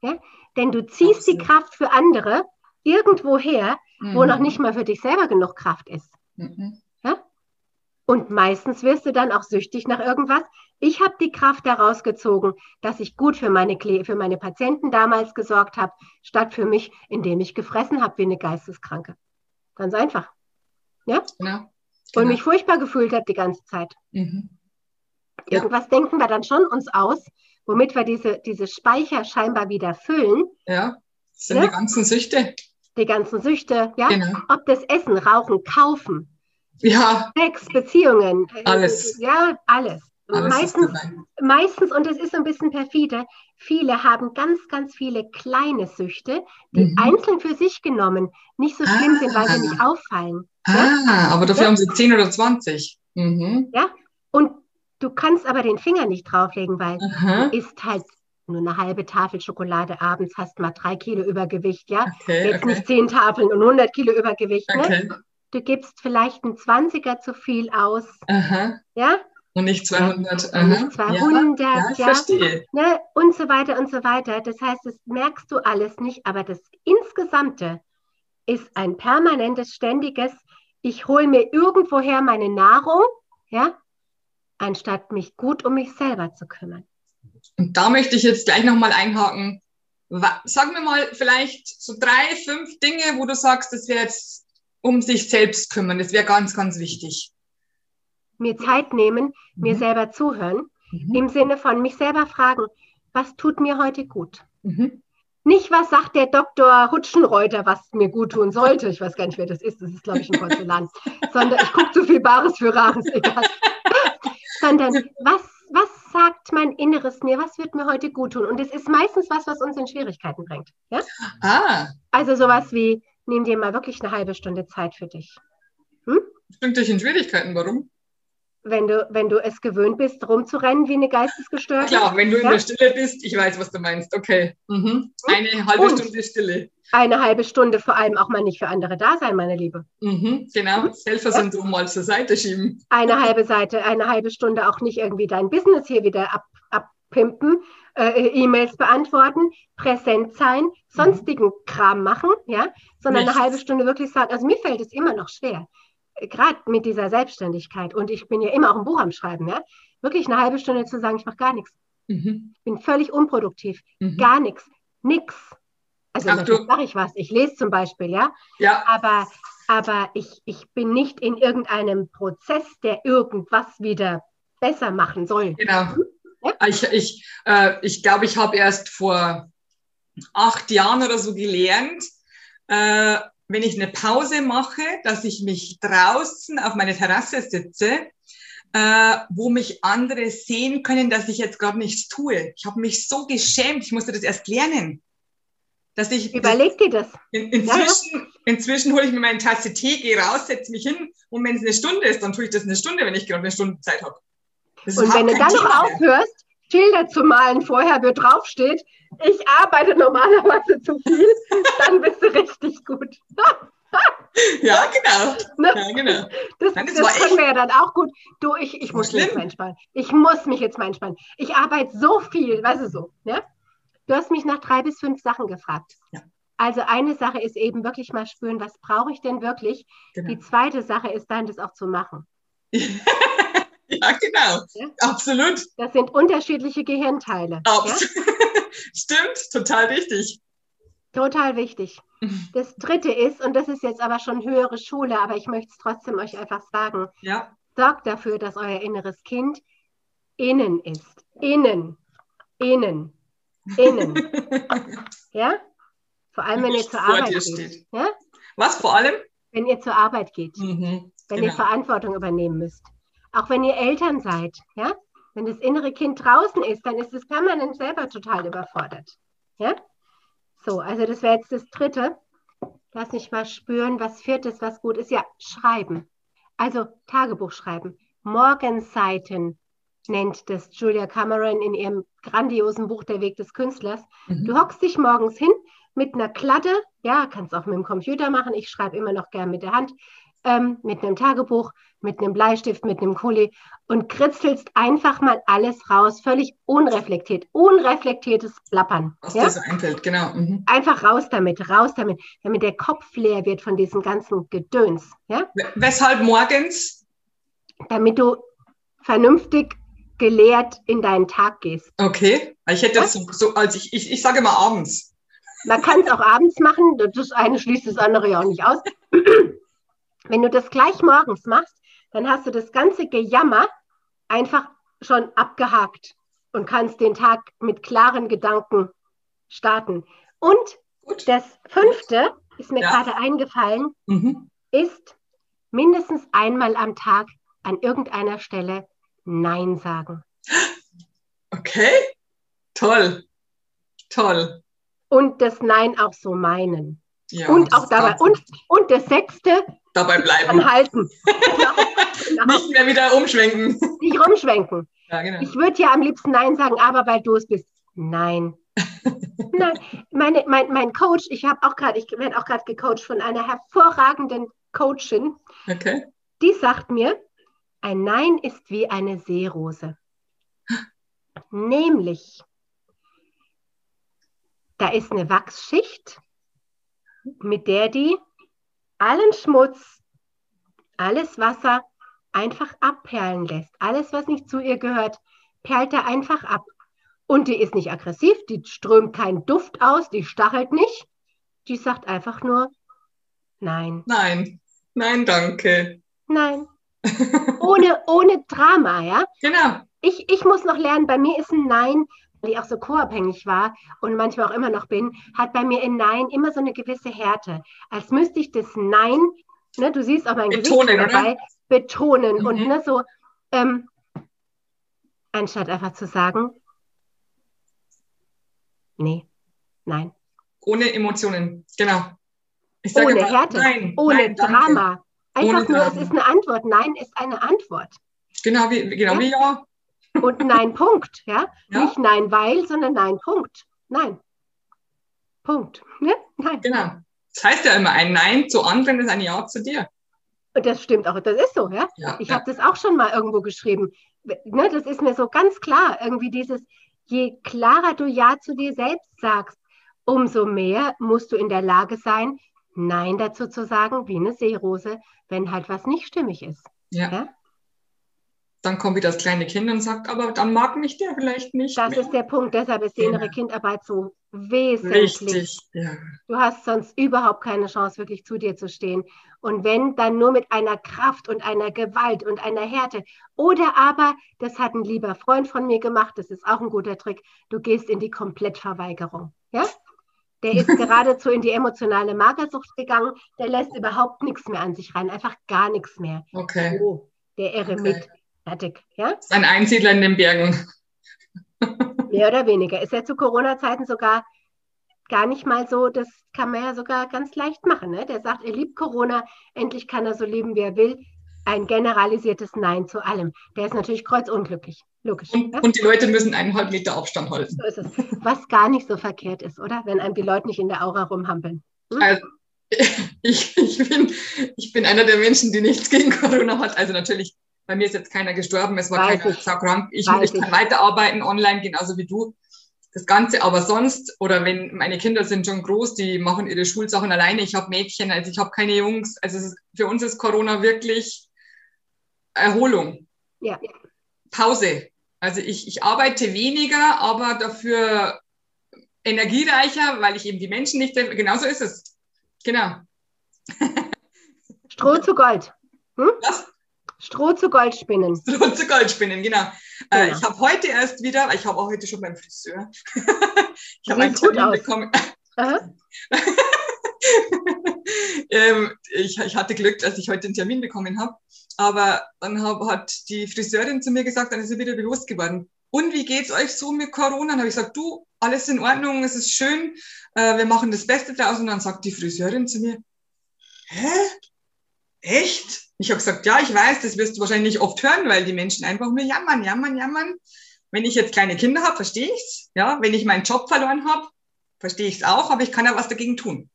Ja? Denn du ziehst Absolut. die Kraft für andere irgendwo her, mhm. wo noch nicht mal für dich selber genug Kraft ist. Mhm. Ja? Und meistens wirst du dann auch süchtig nach irgendwas. Ich habe die Kraft daraus gezogen, dass ich gut für meine, für meine Patienten damals gesorgt habe, statt für mich, indem ich gefressen habe wie eine Geisteskranke. Ganz einfach. Ja? Genau. genau. Und mich furchtbar gefühlt habe die ganze Zeit. Mhm. Ja. Irgendwas denken wir dann schon uns aus, womit wir diese, diese Speicher scheinbar wieder füllen. Ja, das sind ja? die ganzen Süchte. Die ganzen Süchte, ja. Genau. Ob das Essen, Rauchen, Kaufen, ja. Sex, Beziehungen. Alles. Ja, alles. alles meistens, meistens, und das ist so ein bisschen perfide, viele haben ganz, ganz viele kleine Süchte, die mhm. einzeln für sich genommen nicht so schlimm ah. sind, weil sie nicht auffallen. Ah, ja? aber dafür ja? haben sie 10 oder 20. Mhm. Ja, und du kannst aber den Finger nicht drauflegen, weil Aha. du isst halt nur eine halbe Tafel Schokolade abends, hast mal drei Kilo Übergewicht, ja? Okay, Jetzt okay. nicht zehn Tafeln und 100 Kilo Übergewicht, ne? okay. ne? Du gibst vielleicht einen 20er zu viel aus. Aha. Ja? Und nicht 200. Und nicht 200, ja. ja, ich ja. verstehe. Ne? Und so weiter und so weiter. Das heißt, das merkst du alles nicht, aber das Insgesamte ist ein permanentes, ständiges, ich hole mir irgendwoher meine Nahrung, ja, anstatt mich gut um mich selber zu kümmern. Und da möchte ich jetzt gleich nochmal einhaken. Sag mir mal vielleicht so drei, fünf Dinge, wo du sagst, das wäre jetzt um sich selbst kümmern. Das wäre ganz, ganz wichtig. Mir Zeit nehmen, mhm. mir selber zuhören, mhm. im Sinne von mich selber fragen, was tut mir heute gut? Mhm. Nicht, was sagt der Doktor Hutschenreuter, was mir gut tun sollte. Ich weiß gar nicht, wer das ist. Das ist, glaube ich, ein Porzellan. Sondern ich gucke zu viel Bares für Rares. Egal. Sondern was, was sagt mein Inneres mir? Was wird mir heute gut tun? Und es ist meistens was, was uns in Schwierigkeiten bringt. Ja? Ah. Also sowas wie, nimm dir mal wirklich eine halbe Stunde Zeit für dich. Hm? Bringt dich in Schwierigkeiten, warum? Wenn du, wenn du es gewöhnt bist, rumzurennen wie eine Geistesgestörte. Klar, wenn du ja? in der Stille bist, ich weiß, was du meinst. Okay. Mhm. Hm? Eine halbe Und Stunde Stille. Eine halbe Stunde vor allem auch mal nicht für andere da sein, meine Liebe. Mhm, genau, das Helfersyndrom ja? mal zur Seite schieben. Eine halbe Seite, eine halbe Stunde auch nicht irgendwie dein Business hier wieder ab, abpimpen, äh, E-Mails beantworten, präsent sein, sonstigen Kram machen, ja, sondern Nichts. eine halbe Stunde wirklich sagen, also mir fällt es immer noch schwer, äh, gerade mit dieser Selbstständigkeit und ich bin ja immer auch ein Buch am Schreiben, ja, wirklich eine halbe Stunde zu sagen, ich mache gar nichts. Mhm. Ich bin völlig unproduktiv, mhm. gar nichts, nix. Also natürlich mache ich was, ich lese zum Beispiel, ja, ja. aber, aber ich, ich bin nicht in irgendeinem Prozess, der irgendwas wieder besser machen soll. Genau. Ich, ich, äh, ich glaube, ich habe erst vor acht Jahren oder so gelernt, äh, wenn ich eine Pause mache, dass ich mich draußen auf meine Terrasse sitze, äh, wo mich andere sehen können, dass ich jetzt gerade nichts tue. Ich habe mich so geschämt, ich musste das erst lernen. Dass ich Überleg dir das. In, inzwischen, ja, ja. inzwischen hole ich mir meine Tasse Tee, gehe raus, setze mich hin und wenn es eine Stunde ist, dann tue ich das eine Stunde, wenn ich gerade eine Stunde Zeit habe. Und wenn du dann noch aufhörst, Schilder zu malen vorher, wo draufsteht, ich arbeite normalerweise zu viel, dann bist du richtig gut. ja, genau. Ne? Ja, genau. Das, Nein, das, das können wir ja dann auch gut. Du, ich, ich muss mich jetzt mal entspannen. Ich muss mich jetzt mal entspannen. Ich arbeite so viel, weißt du so. Ja? Du hast mich nach drei bis fünf Sachen gefragt. Ja. Also eine Sache ist eben wirklich mal spüren, was brauche ich denn wirklich? Genau. Die zweite Sache ist dann, das auch zu machen. Ja, genau. Ja? Absolut. Das sind unterschiedliche Gehirnteile. Abs ja? Stimmt, total wichtig. Total wichtig. Das dritte ist, und das ist jetzt aber schon höhere Schule, aber ich möchte es trotzdem euch einfach sagen. Ja. Sorgt dafür, dass euer inneres Kind innen ist. Innen. Innen. Innen. ja? Vor allem, wenn ihr zur Arbeit geht. Ja? Was vor allem? Wenn ihr zur Arbeit geht. Mhm, wenn genau. ihr Verantwortung übernehmen müsst. Auch wenn ihr Eltern seid, ja? Wenn das innere Kind draußen ist, dann ist es permanent selber total überfordert. Ja? So, also das wäre jetzt das dritte. Lass mich mal spüren, was viertes, was gut ist. Ja, schreiben. Also Tagebuch schreiben. Morgenseiten nennt das Julia Cameron in ihrem grandiosen Buch Der Weg des Künstlers. Mhm. Du hockst dich morgens hin mit einer Kladde, ja, kannst auch mit dem Computer machen. Ich schreibe immer noch gern mit der Hand ähm, mit einem Tagebuch, mit einem Bleistift, mit einem Kuli und kritzelst einfach mal alles raus, völlig unreflektiert, unreflektiertes Plappern. Was ja? das einfällt, genau. Mhm. Einfach raus damit, raus damit, damit der Kopf leer wird von diesem ganzen Gedöns. Ja? Weshalb morgens? Damit du vernünftig gelehrt in deinen Tag gehst. Okay, ich hätte das so, so als ich, ich, ich sage mal abends. Man kann es auch abends machen, das eine schließt das andere ja auch nicht aus. Wenn du das gleich morgens machst, dann hast du das ganze Gejammer einfach schon abgehakt und kannst den Tag mit klaren Gedanken starten. Und Gut. das fünfte ist mir ja. gerade eingefallen, mhm. ist mindestens einmal am Tag an irgendeiner Stelle Nein sagen. Okay, toll, toll. Und das Nein auch so meinen. Ja, und auch dabei. Und, und das sechste, dabei bleiben. Halten. genau. Nicht mehr wieder umschwenken. Nicht rumschwenken. Ja, genau. Ich würde ja am liebsten Nein sagen, aber weil du es bist. Nein. Nein. Meine, mein, mein Coach, ich habe auch gerade, ich werde auch gerade gecoacht von einer hervorragenden Coachin. Okay. Die sagt mir, ein Nein ist wie eine Seerose. Nämlich, da ist eine Wachsschicht, mit der die allen Schmutz, alles Wasser einfach abperlen lässt. Alles, was nicht zu ihr gehört, perlt er einfach ab. Und die ist nicht aggressiv, die strömt keinen Duft aus, die stachelt nicht. Die sagt einfach nur Nein. Nein, nein, danke. Nein. ohne, ohne Drama, ja? Genau. Ich, ich muss noch lernen, bei mir ist ein Nein, ich auch so co-abhängig war und manchmal auch immer noch bin, hat bei mir in Nein immer so eine gewisse Härte. Als müsste ich das Nein, ne, du siehst auch mein betonen, Gesicht dabei, oder? betonen mhm. und ne, so, ähm, anstatt einfach zu sagen, nee, nein. Ohne Emotionen, genau. ohne immer, Härte, nein, ohne nein, Drama. Einfach ohne nur, Drama. es ist eine Antwort. Nein ist eine Antwort. Genau wie, genau ja? wie ja. Und Nein, Punkt. Ja? ja? Nicht Nein, weil, sondern Nein, Punkt. Nein. Punkt. Ne? Nein. Genau. Das heißt ja immer, ein Nein zu anderen ist ein Ja zu dir. Und das stimmt auch, das ist so, ja. ja ich ja. habe das auch schon mal irgendwo geschrieben. Ne, das ist mir so ganz klar. Irgendwie dieses, je klarer du Ja zu dir selbst sagst, umso mehr musst du in der Lage sein, Nein dazu zu sagen, wie eine Seerose, wenn halt was nicht stimmig ist. Ja. ja? Dann kommt wieder das kleine Kind und sagt, aber dann mag mich der vielleicht nicht. Das mehr. ist der Punkt, deshalb ist die ja. innere Kindarbeit so wesentlich. Richtig, ja. Du hast sonst überhaupt keine Chance, wirklich zu dir zu stehen. Und wenn, dann nur mit einer Kraft und einer Gewalt und einer Härte. Oder aber, das hat ein lieber Freund von mir gemacht, das ist auch ein guter Trick, du gehst in die Komplettverweigerung. Ja? Der ist geradezu in die emotionale Magersucht gegangen. Der lässt überhaupt nichts mehr an sich rein, einfach gar nichts mehr. Okay. Oh, der Eremit. Okay. Fertig. Ja? Ein Einsiedler in den Bergen. Mehr oder weniger. Ist ja zu Corona-Zeiten sogar gar nicht mal so, das kann man ja sogar ganz leicht machen. Ne? Der sagt, er liebt Corona, endlich kann er so leben, wie er will. Ein generalisiertes Nein zu allem. Der ist natürlich kreuzunglücklich. Logisch. Und, ja? und die Leute müssen eineinhalb Meter Abstand halten. So ist es. Was gar nicht so verkehrt ist, oder? Wenn einem die Leute nicht in der Aura rumhampeln. Hm? Also, ich, ich, bin, ich bin einer der Menschen, die nichts gegen Corona hat. Also natürlich, bei mir ist jetzt keiner gestorben, es war Weiß keiner ich. krank. Ich, ich kann weiterarbeiten online, genauso wie du das Ganze. Aber sonst, oder wenn meine Kinder sind schon groß, die machen ihre Schulsachen alleine. Ich habe Mädchen, also ich habe keine Jungs. Also ist, für uns ist Corona wirklich Erholung. Ja. Pause. Also ich, ich arbeite weniger, aber dafür energiereicher, weil ich eben die Menschen nicht. Genauso ist es. Genau. Stroh zu Gold. Hm? Was? Stroh zu Gold spinnen. Stroh zu Gold spinnen, genau. Äh, genau. ich habe heute erst wieder, ich habe auch heute schon beim Friseur. ich habe einen Termin aus. bekommen. ähm, ich, ich, hatte Glück, dass ich heute einen Termin bekommen habe. Aber dann hab, hat die Friseurin zu mir gesagt, dann ist sie wieder bewusst geworden. Und wie geht's euch so mit Corona? Dann habe ich gesagt, du, alles in Ordnung, es ist schön, äh, wir machen das Beste draus. Und dann sagt die Friseurin zu mir, hä? Echt? Ich habe gesagt, ja, ich weiß, das wirst du wahrscheinlich oft hören, weil die Menschen einfach nur jammern, jammern, jammern. Wenn ich jetzt kleine Kinder habe, verstehe ich's. Ja, wenn ich meinen Job verloren habe, verstehe ich es auch, aber ich kann ja was dagegen tun.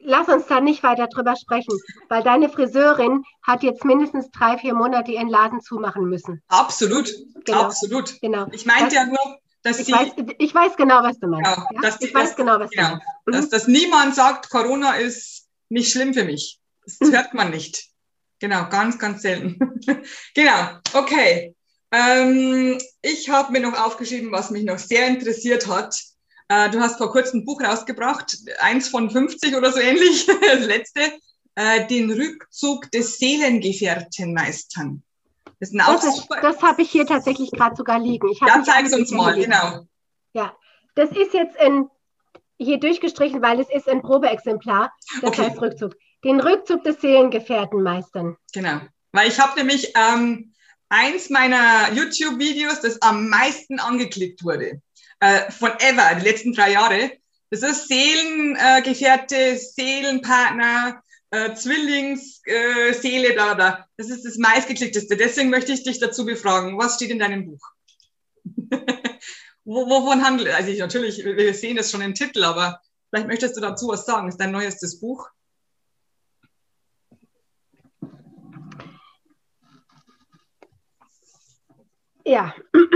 Lass uns da nicht weiter drüber sprechen, weil deine Friseurin hat jetzt mindestens drei, vier Monate ihren Laden zumachen müssen. Absolut, genau. absolut. Genau. Ich meinte ja nur, dass ich sie. Weiß, ich weiß genau, was du meinst. Genau, ja? ich weiß dass, genau, was genau, du meinst. Mhm. Dass, dass niemand sagt, Corona ist nicht schlimm für mich. Das hört man nicht. Genau, ganz, ganz selten. genau, okay. Ähm, ich habe mir noch aufgeschrieben, was mich noch sehr interessiert hat. Äh, du hast vor kurzem ein Buch rausgebracht, eins von 50 oder so ähnlich, das letzte, äh, den Rückzug des Seelengefährten meistern. Das, das, das habe ich hier tatsächlich gerade sogar liegen. Ich ja, zeigen Sie uns mal, genau. Ja, das ist jetzt in, hier durchgestrichen, weil es ist ein Probeexemplar. Das okay. heißt Rückzug. Den Rückzug des Seelengefährten meistern. Genau. Weil ich habe nämlich ähm, eins meiner YouTube-Videos, das am meisten angeklickt wurde, äh, von ever, die letzten drei Jahre. Das ist Seelengefährte, äh, Seelenpartner, äh, Zwillingsseele, äh, bla bla. Das ist das meistgeklickteste. Deswegen möchte ich dich dazu befragen. Was steht in deinem Buch? Wovon handelt Also ich, natürlich, wir sehen das schon im Titel, aber vielleicht möchtest du dazu was sagen. Das ist dein neuestes Buch. Ja.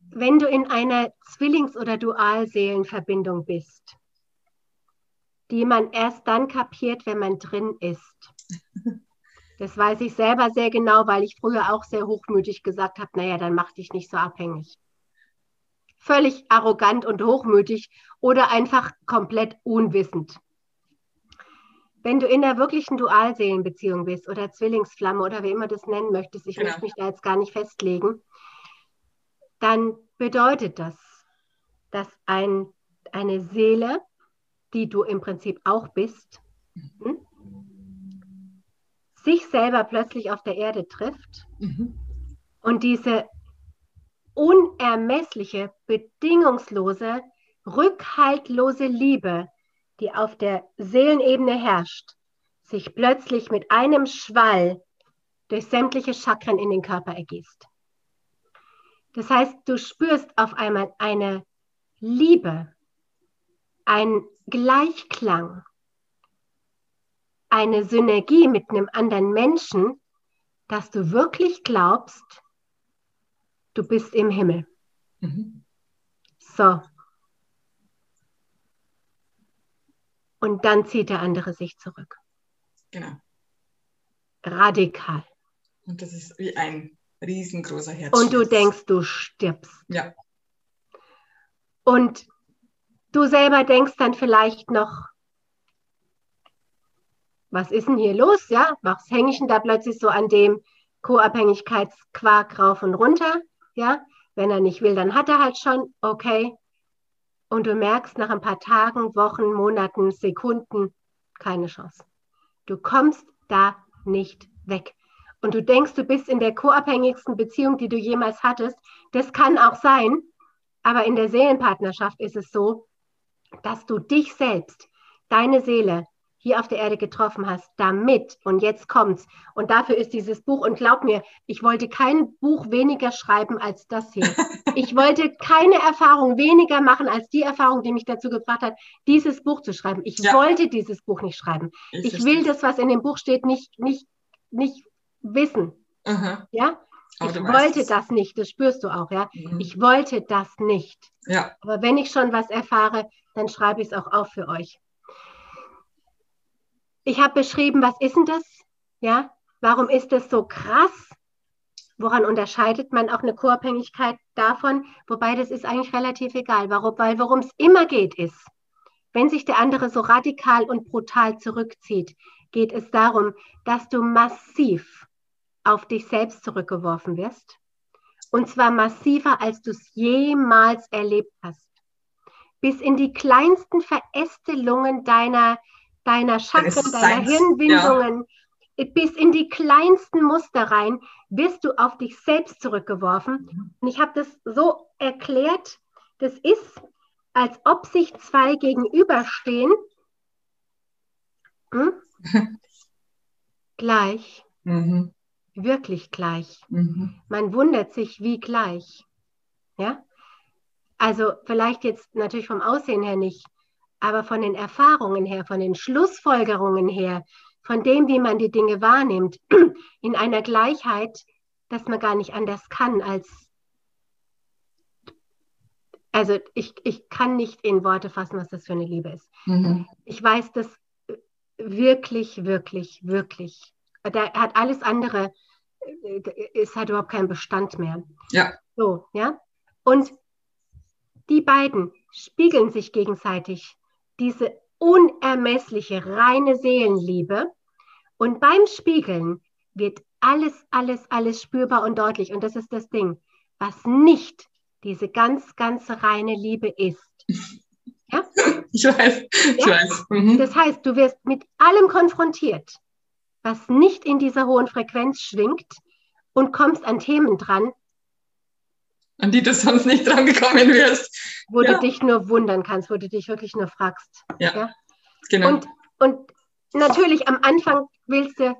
Wenn du in einer Zwillings- oder Dualseelenverbindung bist, die man erst dann kapiert, wenn man drin ist. Das weiß ich selber sehr genau, weil ich früher auch sehr hochmütig gesagt habe, naja, dann mach dich nicht so abhängig. Völlig arrogant und hochmütig oder einfach komplett unwissend. Wenn du in der wirklichen Dualseelenbeziehung bist oder Zwillingsflamme oder wie immer du das nennen möchtest, ich genau. möchte mich da jetzt gar nicht festlegen, dann bedeutet das, dass ein, eine Seele, die du im Prinzip auch bist, hm, sich selber plötzlich auf der Erde trifft mhm. und diese unermessliche, bedingungslose, rückhaltlose Liebe, die auf der Seelenebene herrscht, sich plötzlich mit einem Schwall durch sämtliche Chakren in den Körper ergießt. Das heißt, du spürst auf einmal eine Liebe, ein Gleichklang, eine Synergie mit einem anderen Menschen, dass du wirklich glaubst, du bist im Himmel. Mhm. So. Und dann zieht der andere sich zurück. Genau. Radikal. Und das ist wie ein riesengroßer Herz. Und du denkst, du stirbst. Ja. Und du selber denkst dann vielleicht noch, was ist denn hier los? Ja, was hänge ich denn da plötzlich so an dem? Co-Abhängigkeitsquark rauf und runter. Ja, wenn er nicht will, dann hat er halt schon, okay. Und du merkst nach ein paar Tagen, Wochen, Monaten, Sekunden, keine Chance. Du kommst da nicht weg. Und du denkst, du bist in der co-abhängigsten Beziehung, die du jemals hattest. Das kann auch sein. Aber in der Seelenpartnerschaft ist es so, dass du dich selbst, deine Seele, hier auf der Erde getroffen hast, damit, und jetzt kommt's, und dafür ist dieses Buch, und glaub mir, ich wollte kein Buch weniger schreiben als das hier. Ich wollte keine Erfahrung weniger machen als die Erfahrung, die mich dazu gebracht hat, dieses Buch zu schreiben. Ich ja. wollte dieses Buch nicht schreiben. Ich, ich will das, was in dem Buch steht, nicht, nicht, nicht wissen. Aha. Ja? Ich wollte es. das nicht, das spürst du auch, ja. Mhm. Ich wollte das nicht. Ja. Aber wenn ich schon was erfahre, dann schreibe ich es auch auf für euch. Ich habe beschrieben, was ist denn das? Ja, warum ist das so krass? Woran unterscheidet man auch eine Co-Abhängigkeit davon? Wobei das ist eigentlich relativ egal. Warum? Weil worum es immer geht, ist, wenn sich der andere so radikal und brutal zurückzieht, geht es darum, dass du massiv auf dich selbst zurückgeworfen wirst. Und zwar massiver, als du es jemals erlebt hast. Bis in die kleinsten Verästelungen deiner deiner Chakren, deiner Hirnwindungen, ja. bis in die kleinsten Muster rein, wirst du auf dich selbst zurückgeworfen. Und ich habe das so erklärt, das ist, als ob sich zwei gegenüberstehen, hm? gleich, mhm. wirklich gleich. Mhm. Man wundert sich, wie gleich. Ja? Also vielleicht jetzt natürlich vom Aussehen her nicht, aber von den Erfahrungen her, von den Schlussfolgerungen her, von dem, wie man die Dinge wahrnimmt, in einer Gleichheit, dass man gar nicht anders kann als. Also ich, ich kann nicht in Worte fassen, was das für eine Liebe ist. Mhm. Ich weiß das wirklich, wirklich, wirklich. Da hat alles andere, es hat überhaupt keinen Bestand mehr. Ja. So, ja. Und die beiden spiegeln sich gegenseitig diese unermessliche, reine Seelenliebe. Und beim Spiegeln wird alles, alles, alles spürbar und deutlich. Und das ist das Ding, was nicht diese ganz, ganz reine Liebe ist. Ja? Ich weiß, ich ja? weiß. Mhm. Das heißt, du wirst mit allem konfrontiert, was nicht in dieser hohen Frequenz schwingt und kommst an Themen dran, an die du sonst nicht dran gekommen wirst. Wo ja. du dich nur wundern kannst, wo du dich wirklich nur fragst. Ja, ja? genau. Und, und natürlich am Anfang willst du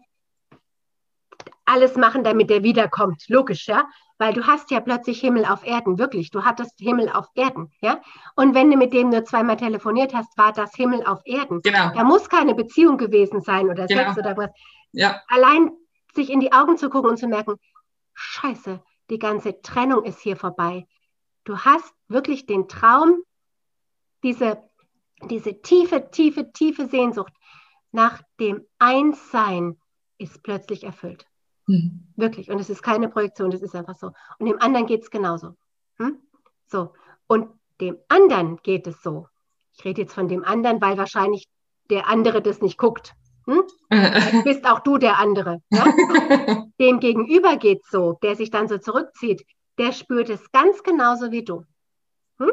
alles machen, damit der wiederkommt. Logisch, ja? Weil du hast ja plötzlich Himmel auf Erden, wirklich. Du hattest Himmel auf Erden, ja? Und wenn du mit dem nur zweimal telefoniert hast, war das Himmel auf Erden. Genau. Da muss keine Beziehung gewesen sein oder genau. Sex oder was. Ja. Allein sich in die Augen zu gucken und zu merken, Scheiße, die ganze Trennung ist hier vorbei. Du hast wirklich den Traum, diese, diese tiefe, tiefe, tiefe Sehnsucht nach dem Einssein ist plötzlich erfüllt. Mhm. Wirklich. Und es ist keine Projektion, das ist einfach so. Und dem anderen geht es genauso. Hm? So. Und dem anderen geht es so. Ich rede jetzt von dem anderen, weil wahrscheinlich der andere das nicht guckt. Hm? Bist auch du der andere. Ja? Dem gegenüber geht es so, der sich dann so zurückzieht, der spürt es ganz genauso wie du. Hm?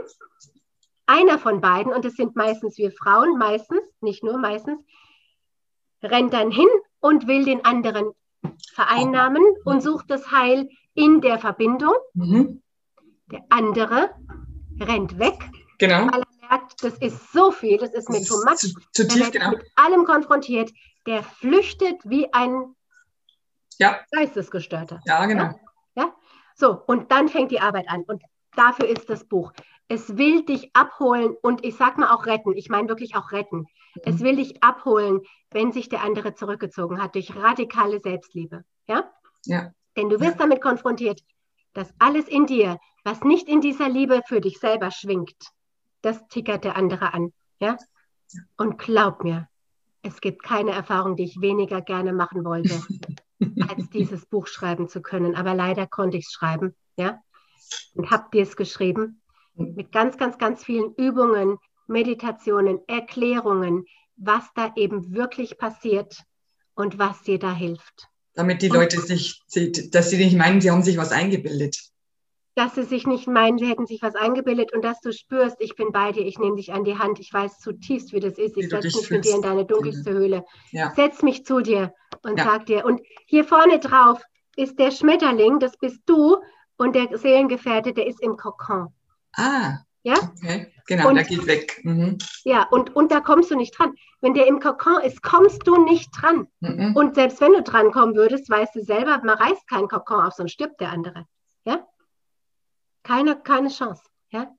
Einer von beiden, und es sind meistens wir Frauen, meistens, nicht nur meistens, rennt dann hin und will den anderen vereinnahmen und sucht das Heil in der Verbindung. Mhm. Der andere rennt weg, genau. weil merkt, das ist so viel, das ist mir too much. Zu, zu tief, genau. mit allem konfrontiert, der flüchtet wie ein ja. Geistesgestörter. Ja, genau. Ja? ja? So, und dann fängt die Arbeit an. Und dafür ist das Buch. Es will dich abholen und ich sag mal auch retten. Ich meine wirklich auch retten. Mhm. Es will dich abholen, wenn sich der andere zurückgezogen hat durch radikale Selbstliebe. Ja? Ja. Denn du wirst ja. damit konfrontiert, dass alles in dir, was nicht in dieser Liebe für dich selber schwingt, das tickert der andere an. Ja? Und glaub mir, es gibt keine Erfahrung, die ich weniger gerne machen wollte, als dieses Buch schreiben zu können. Aber leider konnte ich es schreiben. Ja? Und habt ihr es geschrieben? Mit ganz, ganz, ganz vielen Übungen, Meditationen, Erklärungen, was da eben wirklich passiert und was dir da hilft. Damit die Leute sich, dass sie nicht meinen, sie haben sich was eingebildet. Dass sie sich nicht meinen, sie hätten sich was eingebildet und dass du spürst, ich bin bei dir, ich nehme dich an die Hand, ich weiß zutiefst, wie das ist, ich setze mich mit dir in deine dunkelste Höhle. Ja. Setz mich zu dir und ja. sag dir. Und hier vorne drauf ist der Schmetterling, das bist du, und der Seelengefährte, der ist im Kokon. Ah. Ja? Okay, genau, und, der geht weg. Mhm. Ja, und, und da kommst du nicht dran. Wenn der im Kokon ist, kommst du nicht dran. Mhm. Und selbst wenn du dran kommen würdest, weißt du selber, man reißt keinen Kokon auf, sonst stirbt der andere. Ja? Keine, keine Chance. Ja?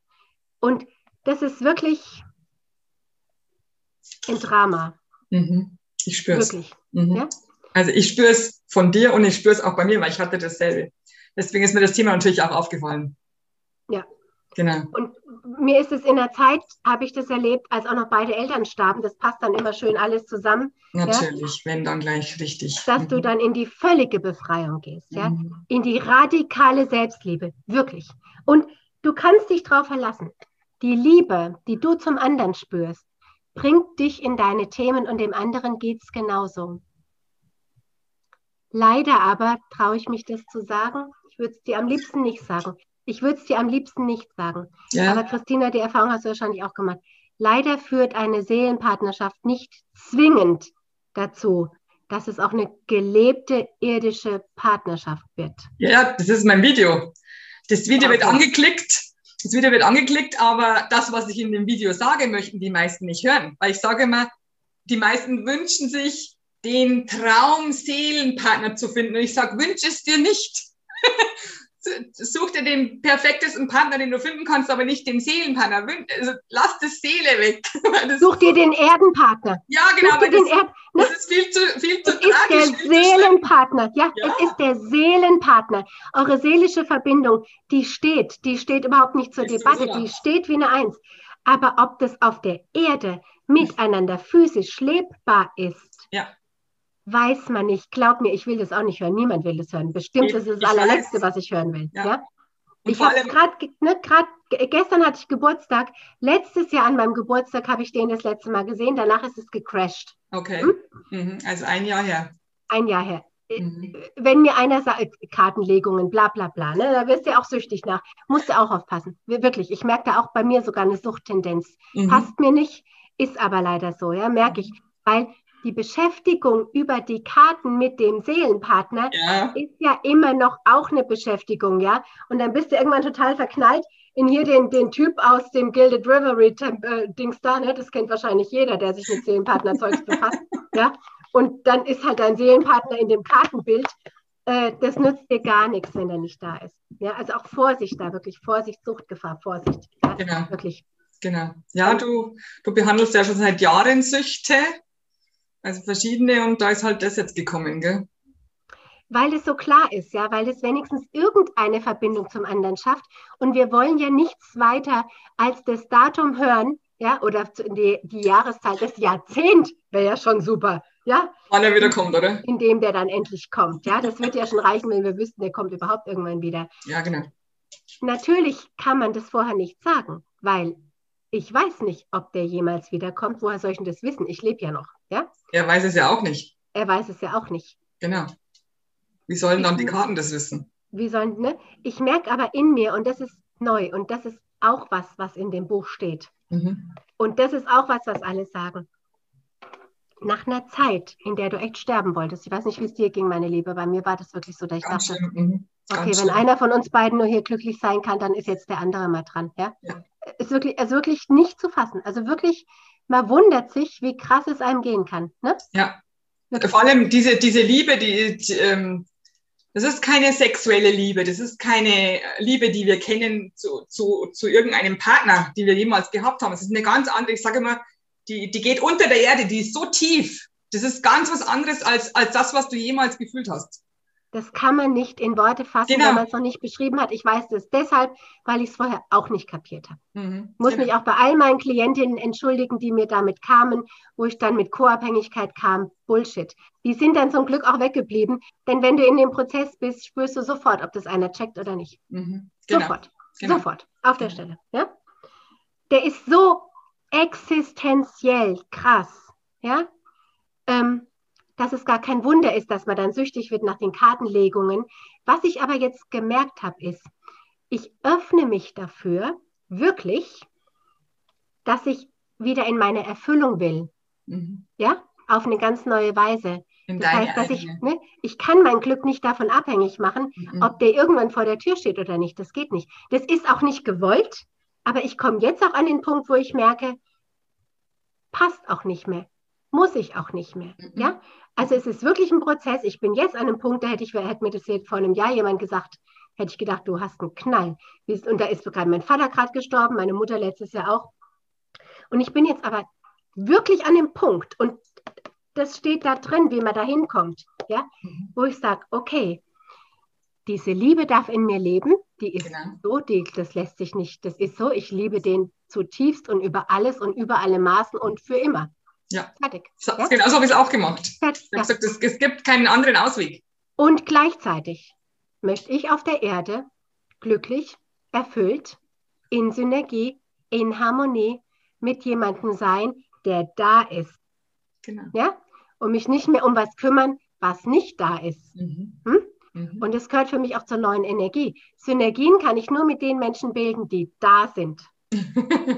Und das ist wirklich ein Drama. Mhm. Ich spüre es. Mhm. Ja? Also ich spüre es von dir und ich spüre es auch bei mir, weil ich hatte dasselbe. Deswegen ist mir das Thema natürlich auch aufgefallen. Ja. Genau. Und mir ist es in der Zeit, habe ich das erlebt, als auch noch beide Eltern starben. Das passt dann immer schön alles zusammen. Natürlich, ja? wenn dann gleich richtig. Dass mhm. du dann in die völlige Befreiung gehst, ja? Mhm. in die radikale Selbstliebe, wirklich. Und du kannst dich darauf verlassen. Die Liebe, die du zum anderen spürst, bringt dich in deine Themen und dem anderen geht es genauso. Leider aber traue ich mich das zu sagen. Ich würde es dir am liebsten nicht sagen. Ich würde es dir am liebsten nicht sagen. Ja. Aber Christina, die Erfahrung hast du wahrscheinlich auch gemacht. Leider führt eine Seelenpartnerschaft nicht zwingend dazu, dass es auch eine gelebte irdische Partnerschaft wird. Ja, das ist mein Video. Das Video okay. wird angeklickt. Das Video wird angeklickt, aber das, was ich in dem Video sage, möchten die meisten nicht hören. Weil ich sage immer, die meisten wünschen sich, den Traumseelenpartner zu finden. Und ich sage, wünsch es dir nicht. such dir den perfektesten Partner, den du finden kannst, aber nicht den Seelenpartner. Also lass das Seele weg. Das such dir den Erdenpartner. Ja, genau. Aber das, Erd ne? das, ist viel zu, viel zu es tragisch. Ist der Seelenpartner. Ja, ja, es ist der Seelenpartner. Eure seelische Verbindung, die steht, die steht überhaupt nicht zur ist Debatte, so die steht wie eine Eins. Aber ob das auf der Erde miteinander physisch lebbar ist, ja weiß man nicht. Glaub mir, ich will das auch nicht hören. Niemand will das hören. Bestimmt ich, ist es das allerletzte, weiß. was ich hören will. Ja. ja? Ich habe gerade, ne, gerade gestern hatte ich Geburtstag. Letztes Jahr an meinem Geburtstag habe ich den das letzte Mal gesehen. Danach ist es gecrashed. Okay. Hm? Mhm. Also ein Jahr her. Ein Jahr her. Äh, mhm. Wenn mir einer sagt, Kartenlegungen, bla bla bla, ne, da wirst du auch süchtig nach. Musst du auch aufpassen. Wirklich. Ich merke da auch bei mir sogar eine Suchttendenz. Mhm. Passt mir nicht, ist aber leider so, ja, merke ich. Weil die Beschäftigung über die Karten mit dem Seelenpartner ja. ist ja immer noch auch eine Beschäftigung, ja. Und dann bist du irgendwann total verknallt in hier den, den Typ aus dem Gilded Reverie äh, Dings da, ne? Das kennt wahrscheinlich jeder, der sich mit Seelenpartnerzeugs befasst, ja. Und dann ist halt dein Seelenpartner in dem Kartenbild. Äh, das nützt dir gar nichts, wenn er nicht da ist. Ja, also auch Vorsicht da, wirklich Vorsicht, Suchtgefahr, Vorsicht. Ja, genau. Wirklich. Genau. Ja, du, du behandelst ja schon seit Jahren Süchte. Also verschiedene und da ist halt das jetzt gekommen, gell? Weil es so klar ist, ja, weil es wenigstens irgendeine Verbindung zum anderen schafft. Und wir wollen ja nichts weiter als das Datum hören, ja, oder die, die Jahreszahl, das Jahrzehnt wäre ja schon super, ja. Wann er wieder kommt, oder? In dem der dann endlich kommt, ja. Das wird ja schon reichen, wenn wir wüssten, der kommt überhaupt irgendwann wieder. Ja, genau. Natürlich kann man das vorher nicht sagen, weil ich weiß nicht, ob der jemals wiederkommt. Woher soll ich denn das wissen? Ich lebe ja noch. Ja? Er weiß es ja auch nicht. Er weiß es ja auch nicht. Genau. Wie sollen dann die Karten das wissen? Wie sollen, ne? Ich merke aber in mir, und das ist neu, und das ist auch was, was in dem Buch steht. Mhm. Und das ist auch was, was alle sagen. Nach einer Zeit, in der du echt sterben wolltest, ich weiß nicht, wie es dir ging, meine Liebe, bei mir war das wirklich so, dass ich Ganz dachte, mhm. Okay, wenn schlimm. einer von uns beiden nur hier glücklich sein kann, dann ist jetzt der andere mal dran. Ja? ja ist wirklich, ist wirklich nicht zu fassen. Also wirklich, man wundert sich, wie krass es einem gehen kann. Ne? Ja. Vor allem diese, diese Liebe, die, die ähm, das ist keine sexuelle Liebe, das ist keine Liebe, die wir kennen zu, zu, zu irgendeinem Partner, die wir jemals gehabt haben. Es ist eine ganz andere, ich sage immer, die, die geht unter der Erde, die ist so tief. Das ist ganz was anderes als, als das, was du jemals gefühlt hast. Das kann man nicht in Worte fassen, genau. wenn man es noch nicht beschrieben hat. Ich weiß das deshalb, weil ich es vorher auch nicht kapiert habe. Mhm. Muss genau. mich auch bei all meinen Klientinnen entschuldigen, die mir damit kamen, wo ich dann mit Co-Abhängigkeit kam. Bullshit. Die sind dann zum Glück auch weggeblieben, denn wenn du in dem Prozess bist, spürst du sofort, ob das einer checkt oder nicht. Mhm. Genau. Sofort. Genau. Sofort. Auf der Stelle. Ja? Der ist so existenziell krass. Ja? Ähm, dass es gar kein Wunder ist, dass man dann süchtig wird nach den Kartenlegungen. Was ich aber jetzt gemerkt habe, ist, ich öffne mich dafür wirklich, dass ich wieder in meine Erfüllung will. Mhm. Ja, auf eine ganz neue Weise. In das heißt, dass ich, ne, ich kann mein Glück nicht davon abhängig machen, mhm. ob der irgendwann vor der Tür steht oder nicht. Das geht nicht. Das ist auch nicht gewollt, aber ich komme jetzt auch an den Punkt, wo ich merke, passt auch nicht mehr. Muss ich auch nicht mehr. Mhm. Ja? Also es ist wirklich ein Prozess. Ich bin jetzt an einem Punkt, da hätte, ich, hätte mir das jetzt vor einem Jahr jemand gesagt, hätte ich gedacht, du hast einen Knall. Und da ist gerade mein Vater gerade gestorben, meine Mutter letztes Jahr auch. Und ich bin jetzt aber wirklich an dem Punkt und das steht da drin, wie man da hinkommt, ja, mhm. wo ich sage, okay, diese Liebe darf in mir leben, die ist genau. so, die, das lässt sich nicht, das ist so, ich liebe den zutiefst und über alles und über alle Maßen und für immer. Ja. Fertig. So, ja? Genau so habe ich es auch gemacht. Fertig, ich ja. gesagt, es, es gibt keinen anderen Ausweg. Und gleichzeitig möchte ich auf der Erde glücklich, erfüllt, in Synergie, in Harmonie mit jemandem sein, der da ist. Genau. Ja? Und mich nicht mehr um was kümmern, was nicht da ist. Mhm. Hm? Mhm. Und das gehört für mich auch zur neuen Energie. Synergien kann ich nur mit den Menschen bilden, die da sind.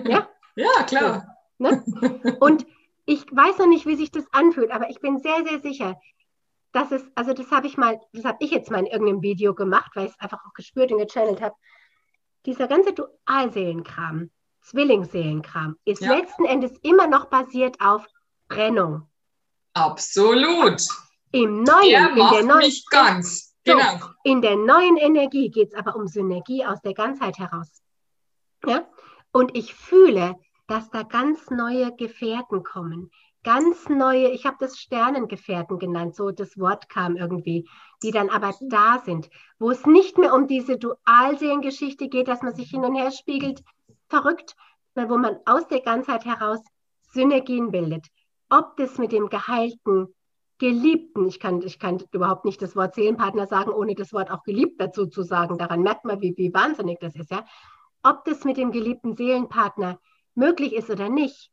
ja? Ja, klar. So, ne? Und ich weiß noch nicht, wie sich das anfühlt, aber ich bin sehr, sehr sicher, dass es, also das habe ich mal, das habe ich jetzt mal in irgendeinem Video gemacht, weil ich es einfach auch gespürt und gechannelt habe. Dieser ganze Dualseelenkram, Zwillingsseelenkram, ist ja. letzten Endes immer noch basiert auf Trennung. Absolut. Im neuen, der in der neuen, mich ganz. Genau. So, in der neuen Energie geht es aber um Synergie aus der Ganzheit heraus. Ja? Und ich fühle, dass da ganz neue Gefährten kommen. Ganz neue, ich habe das Sternengefährten genannt, so das Wort kam irgendwie, die dann aber da sind, wo es nicht mehr um diese Dualseelengeschichte geht, dass man sich hin und her spiegelt, verrückt, sondern wo man aus der Ganzheit heraus Synergien bildet. Ob das mit dem geheilten, geliebten, ich kann, ich kann überhaupt nicht das Wort Seelenpartner sagen, ohne das Wort auch geliebt dazu zu sagen. Daran merkt man, wie, wie wahnsinnig das ist, ja. Ob das mit dem geliebten Seelenpartner möglich ist oder nicht,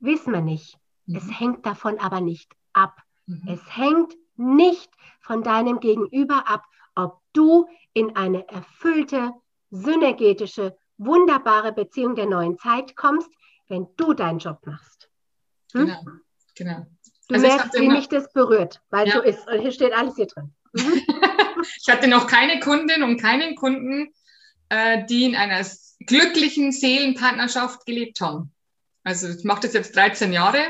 wissen wir nicht. Mhm. Es hängt davon aber nicht ab. Mhm. Es hängt nicht von deinem Gegenüber ab, ob du in eine erfüllte, synergetische, wunderbare Beziehung der neuen Zeit kommst, wenn du deinen Job machst. Hm? Genau, genau. Du also merkst, wie mich das berührt, weil ja. so ist. Und hier steht alles hier drin. Mhm. ich hatte noch keine Kundin und keinen Kunden, äh, die in einer glücklichen Seelenpartnerschaft gelebt haben. Also ich mache das jetzt 13 Jahre.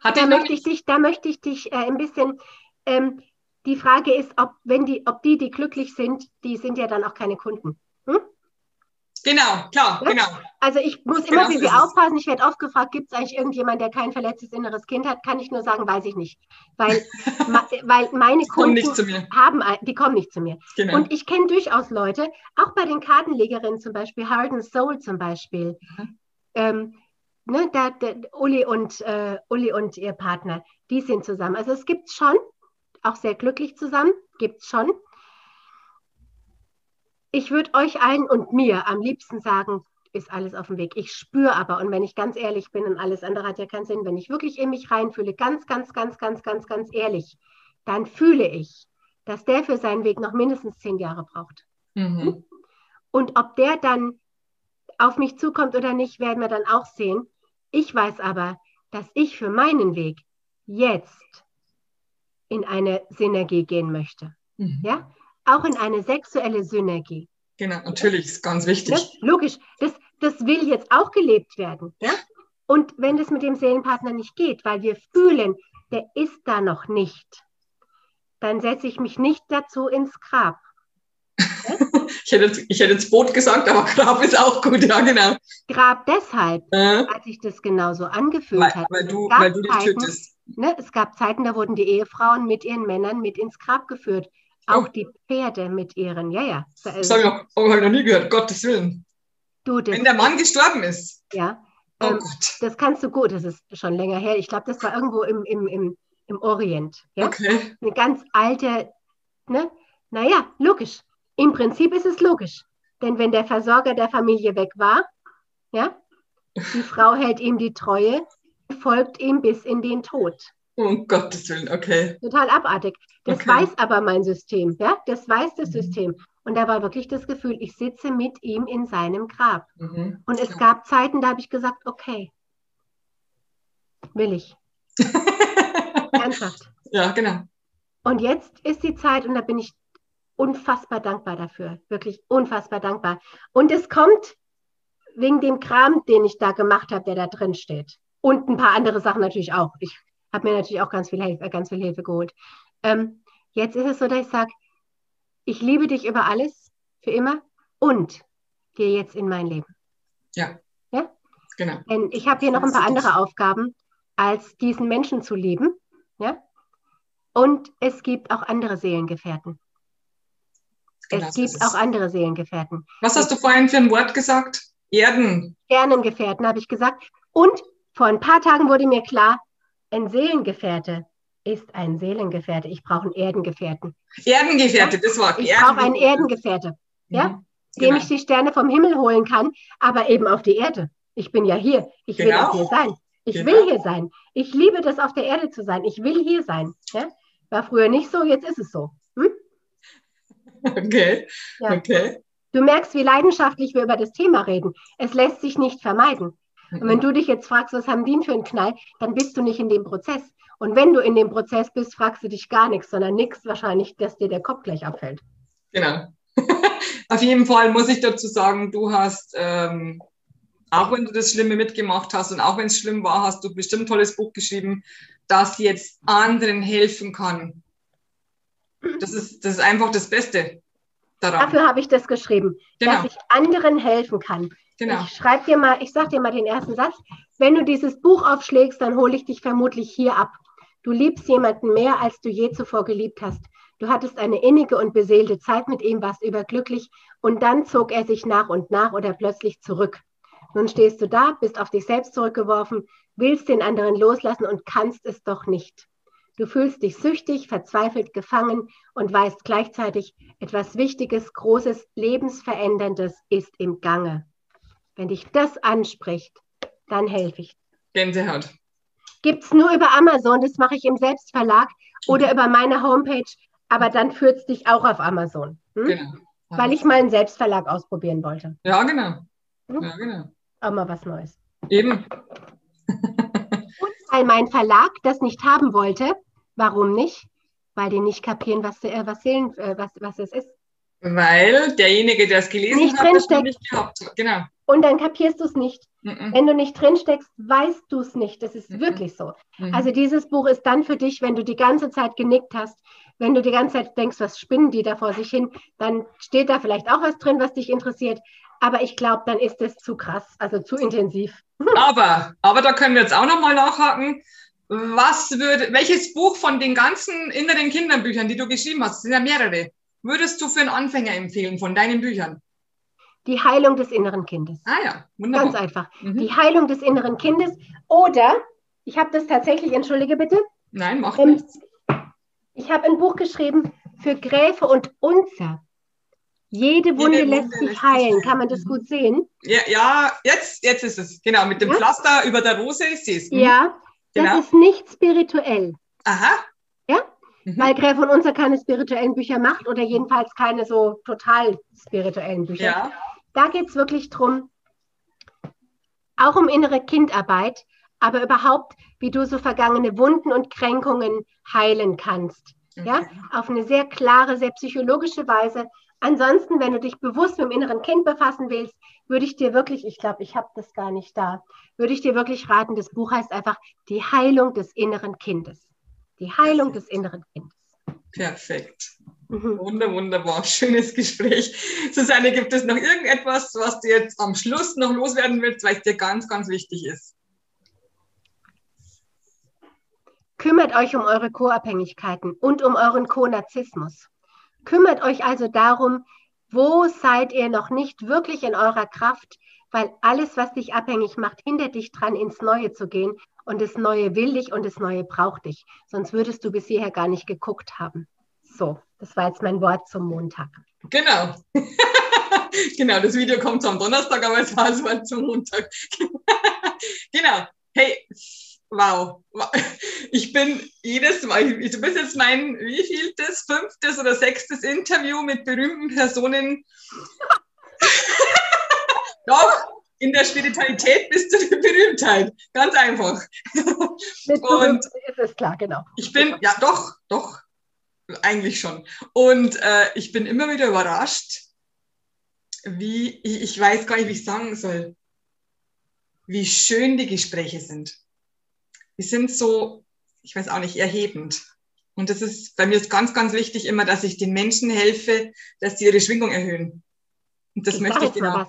Hat da, möchte ich dich, da möchte ich dich äh, ein bisschen, ähm, die Frage ist, ob, wenn die, ob die, die glücklich sind, die sind ja dann auch keine Kunden. Hm? Genau, klar, ja? genau. Also ich muss immer genau, wie wir aufpassen. Ich werde oft gefragt, gibt es eigentlich irgendjemand, der kein verletztes inneres Kind hat? Kann ich nur sagen, weiß ich nicht. Weil, weil meine Kunden haben, die kommen nicht zu mir. Genau. Und ich kenne durchaus Leute, auch bei den Kartenlegerinnen zum Beispiel, Heart and Soul zum Beispiel, mhm. ähm, ne, da, da, Uli, und, äh, Uli und ihr Partner, die sind zusammen. Also es gibt schon, auch sehr glücklich zusammen, gibt es schon. Ich würde euch allen und mir am liebsten sagen, ist alles auf dem Weg. Ich spüre aber, und wenn ich ganz ehrlich bin und alles andere hat ja keinen Sinn, wenn ich wirklich in mich reinfühle, ganz, ganz, ganz, ganz, ganz, ganz ehrlich, dann fühle ich, dass der für seinen Weg noch mindestens zehn Jahre braucht. Mhm. Und ob der dann auf mich zukommt oder nicht, werden wir dann auch sehen. Ich weiß aber, dass ich für meinen Weg jetzt in eine Synergie gehen möchte. Mhm. Ja? Auch in eine sexuelle Synergie. Genau, natürlich, ist ganz wichtig. Das, logisch, das, das will jetzt auch gelebt werden. Ja? Und wenn das mit dem Seelenpartner nicht geht, weil wir fühlen, der ist da noch nicht, dann setze ich mich nicht dazu ins Grab. ich, hätte, ich hätte ins Boot gesagt, aber Grab ist auch gut, ja, genau. Grab deshalb, äh? als ich das genauso angefühlt weil, hat. Weil du, weil du dich tötest. Ne, es gab Zeiten, da wurden die Ehefrauen mit ihren Männern mit ins Grab geführt. Auch die Pferde mit ihren, ja, ja. Das habe ich, noch, hab ich noch nie gehört, Gottes Willen. Du, Wenn der Mann gestorben ist. Ja, oh ähm, das kannst du gut, das ist schon länger her. Ich glaube, das war irgendwo im, im, im, im Orient. Ja? Okay. Eine ganz alte, ne? Naja, logisch. Im Prinzip ist es logisch. Denn wenn der Versorger der Familie weg war, ja, die Frau hält ihm die Treue, folgt ihm bis in den Tod. Um Gottes Willen, okay. Total abartig. Das Okay. weiß aber mein System, ja, das weiß das Mhm. System. Und da war wirklich das Gefühl, ich sitze mit ihm in seinem Grab. Mhm. Und es Ja. gab Zeiten, da habe ich gesagt, okay, will ich. Ernsthaft. ja, genau. Und jetzt ist die Zeit und da bin ich unfassbar dankbar dafür. Wirklich unfassbar dankbar. Und es kommt wegen dem Kram, den ich da gemacht habe, der da drin steht. Und ein paar andere Sachen natürlich auch. Ich habe mir natürlich auch ganz viel Hilfe, ganz viel Hilfe geholt. Ähm, jetzt ist es so, dass ich sage, ich liebe dich über alles, für immer und gehe jetzt in mein Leben. Genau. Denn ich habe hier noch ein paar andere Aufgaben, als diesen Menschen zu lieben. Ja? Und es gibt auch andere Seelengefährten. genau es gibt auch andere Seelengefährten. Was hast du vorhin für ein Wort gesagt? Erden. Sternengefährten habe ich gesagt. Und vor ein paar Tagen wurde mir klar, ein Seelengefährte ist ein Seelengefährte. Ich brauche einen Erdengefährten. Erdengefährte, das Wort. Ich brauche einen Erdengefährte, ja? Mhm. dem Genau. ich die Sterne vom Himmel holen kann, aber eben auf die Erde. Ich bin ja hier. Ich will Genau. auch hier sein. Ich Genau. will hier sein. Ich liebe das, auf der Erde zu sein. Ich will hier sein. Ja? War früher nicht so, jetzt ist es so. Hm? Okay, Ja. okay. Du merkst, wie leidenschaftlich wir über das Thema reden. Es lässt sich nicht vermeiden. Und wenn du dich jetzt fragst, was haben die denn für einen Knall, dann bist du nicht in dem Prozess. Und wenn du in dem Prozess bist, fragst du dich gar nichts, sondern nichts wahrscheinlich, dass dir der Kopf gleich abfällt. Genau. Auf jeden Fall muss ich dazu sagen, du hast, ähm, auch wenn du das Schlimme mitgemacht hast und auch wenn es schlimm war, hast du bestimmt ein tolles Buch geschrieben, das jetzt anderen helfen kann. Das ist, das ist einfach das Beste daran. Dafür habe ich das geschrieben, Genau, dass ich anderen helfen kann. genau. Ich schreibe dir mal, ich sag dir mal den ersten Satz. Wenn du dieses Buch aufschlägst, dann hole ich dich vermutlich hier ab. Du liebst jemanden mehr, als du je zuvor geliebt hast. Du hattest eine innige und beseelte Zeit mit ihm, warst überglücklich und dann zog er sich nach und nach oder plötzlich zurück. Nun stehst du da, bist auf dich selbst zurückgeworfen, willst den anderen loslassen und kannst es doch nicht. Du fühlst dich süchtig, verzweifelt, gefangen und weißt gleichzeitig, etwas Wichtiges, Großes, Lebensveränderndes ist im Gange. Wenn dich das anspricht, dann helfe ich. Gänsehaut. Gibt es nur über Amazon, das mache ich im Selbstverlag oder über meine Homepage, aber dann führt es dich auch auf Amazon. Hm? Genau. Weil ich mal einen Selbstverlag ausprobieren wollte. Ja, genau. Hm? Ja, genau. Auch mal was Neues. Eben. Weil mein Verlag das nicht haben wollte, warum nicht? Weil die nicht kapieren, was, äh, was, Seelen, äh, was, was es ist. Weil derjenige, der es gelesen Nicht hat, das nicht gehabt hat. Genau. Und dann kapierst du es nicht. Mhm. Wenn du nicht drinsteckst, weißt du es nicht. Das ist Mhm. wirklich so. Also dieses Buch ist dann für dich, wenn du die ganze Zeit genickt hast, wenn du die ganze Zeit denkst, was spinnen die da vor sich hin, dann steht da vielleicht auch was drin, was dich interessiert. Aber ich glaube, dann ist es zu krass, also zu intensiv. Aber, aber da können wir jetzt auch nochmal nachhaken. Was würde, welches Buch von den ganzen inneren Kinderbüchern, die du geschrieben hast, sind ja mehrere, würdest du für einen Anfänger empfehlen von deinen Büchern? Die Heilung des inneren Kindes. Ah ja, Ganz wunderbar. einfach. Mhm. Die Heilung des inneren Kindes. Oder, ich habe das tatsächlich, entschuldige bitte, Nein, macht Ähm, nichts. ich habe ein Buch geschrieben für Gräfe und Unzer. Jede Wunde Wunde lässt sich heilen. Kann man das Mhm. gut sehen? Ja, ja, jetzt, jetzt ist es. Genau, mit dem Ja? Pflaster über der Rose, ich sehe es. Mhm. Ja, das Genau. ist nicht spirituell. Aha. Ja? Mhm. Weil Gräfe und Unzer keine spirituellen Bücher macht oder jedenfalls keine so total spirituellen Bücher. Ja. Da geht es wirklich drum, auch um innere Kindarbeit, aber überhaupt, wie du so vergangene Wunden und Kränkungen heilen kannst. Ja, Okay. auf eine sehr klare, sehr psychologische Weise. Ansonsten, wenn du dich bewusst mit dem inneren Kind befassen willst, würde ich dir wirklich, ich glaube, ich habe das gar nicht da, würde ich dir wirklich raten, das Buch heißt einfach Die Heilung des inneren Kindes. Die Heilung des inneren Kindes. Perfekt. Mhm. Wunder, wunderbar. Schönes Gespräch. Susanne, gibt es noch irgendetwas, was du jetzt am Schluss noch loswerden willst, weil es dir ganz, ganz wichtig ist? Kümmert euch um eure Co-Abhängigkeiten und um euren Co-Narzissmus. Kümmert euch also darum, wo seid ihr noch nicht wirklich in eurer Kraft, weil alles, was dich abhängig macht, hindert dich dran, ins Neue zu gehen. Und das Neue will dich und das Neue braucht dich. Sonst würdest du bis hierher gar nicht geguckt haben. So, das war jetzt mein Wort zum Montag. Genau. genau, das Video kommt am Donnerstag, aber es war es war zum Montag. genau. Hey, wow. Ich bin jedes Mal, du bist jetzt mein wievieltes, fünftes oder sechstes Interview mit berühmten Personen. Doch, in der Spiritualität bist du die Berühmtheit. Ganz einfach. Und ist es klar, genau. Ich bin, ja doch, doch, eigentlich schon. Und äh, ich bin immer wieder überrascht, wie, ich weiß gar nicht, wie ich sagen soll, wie schön die Gespräche sind. Die sind so, ich weiß auch nicht, erhebend. Und das ist, bei mir ist ganz, ganz wichtig immer, dass ich den Menschen helfe, dass sie ihre Schwingung erhöhen. Und das ich möchte ich genau.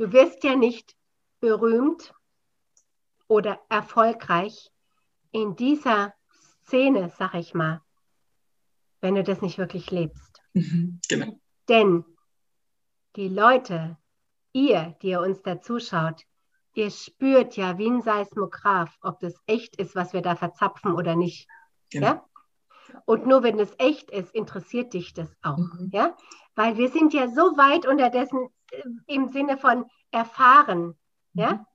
Du wirst ja nicht berühmt oder erfolgreich in dieser Szene, sag ich mal, wenn du das nicht wirklich lebst. Mhm, genau. Denn die Leute, ihr, die ihr uns da zuschaut, ihr spürt ja wie ein Seismograph, ob das echt ist, was wir da verzapfen oder nicht. Genau. Ja? Und nur wenn es echt ist, interessiert dich das auch. Mhm. Ja? Weil wir sind ja so weit unterdessen im Sinne von erfahren. Mhm. Ja?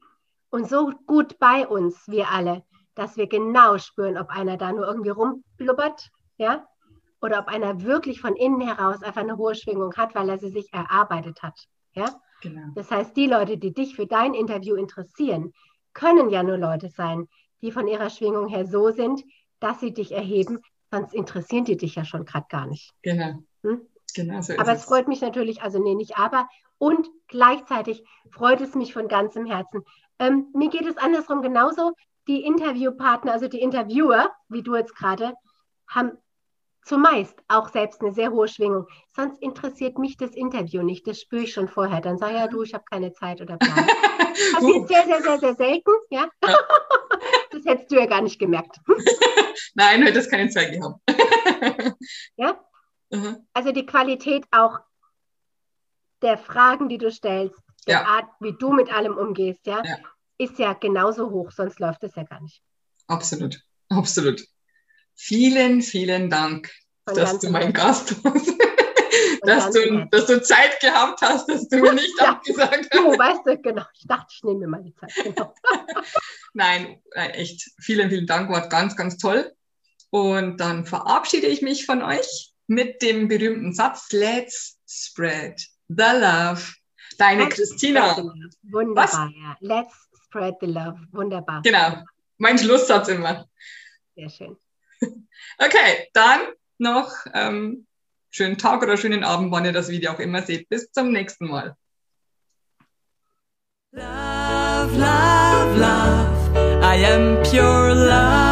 Und so gut bei uns, wir alle, dass wir genau spüren, ob einer da nur irgendwie rumblubbert. Ja? Oder ob einer wirklich von innen heraus einfach eine hohe Schwingung hat, weil er sie sich erarbeitet hat. Ja? Genau. Das heißt, die Leute, die dich für dein Interview interessieren, können ja nur Leute sein, die von ihrer Schwingung her so sind, dass sie dich erheben, sonst interessieren die dich ja schon gerade gar nicht. Genau. Hm? genau so aber es freut mich natürlich, also nee, nicht aber, und gleichzeitig freut es mich von ganzem Herzen. Ähm, mir geht es andersrum genauso. Die Interviewpartner, also die Interviewer, wie du jetzt gerade, haben zumeist auch selbst eine sehr hohe Schwingung. Sonst interessiert mich das Interview nicht. Das spüre ich schon vorher. Dann sage ich, ja, du, ich habe keine Zeit oder bla. Passiert sehr, sehr, sehr, sehr selten. Ja? ja. das hättest du ja gar nicht gemerkt. Nein, du hättest keine Zeit gehabt. ja? Mhm. Also die Qualität auch der Fragen, die du stellst, der ja. Art, wie du mit allem umgehst, ja, ja, ist ja genauso hoch, sonst läuft es ja gar nicht. Absolut, absolut. Vielen, vielen Dank, Von dass du mein Gast warst. dass du, dass du Zeit gehabt hast, dass du mir nicht ja, abgesagt hast. Du, weißt du, genau. Ich dachte, ich nehme mir mal die Zeit. Genau. nein, nein, echt. Vielen, vielen Dank. War ganz, ganz toll. Und dann verabschiede ich mich von euch mit dem berühmten Satz, let's spread the love. Deine let's Christina. Wunderbar, Was? ja. Let's spread the love. Wunderbar. Genau. Mein Schlusssatz immer. Sehr schön. Okay, dann noch ähm, schönen Tag oder schönen Abend, wann ihr das Video auch immer seht. Bis zum nächsten Mal. Love, love, love. I am pure love.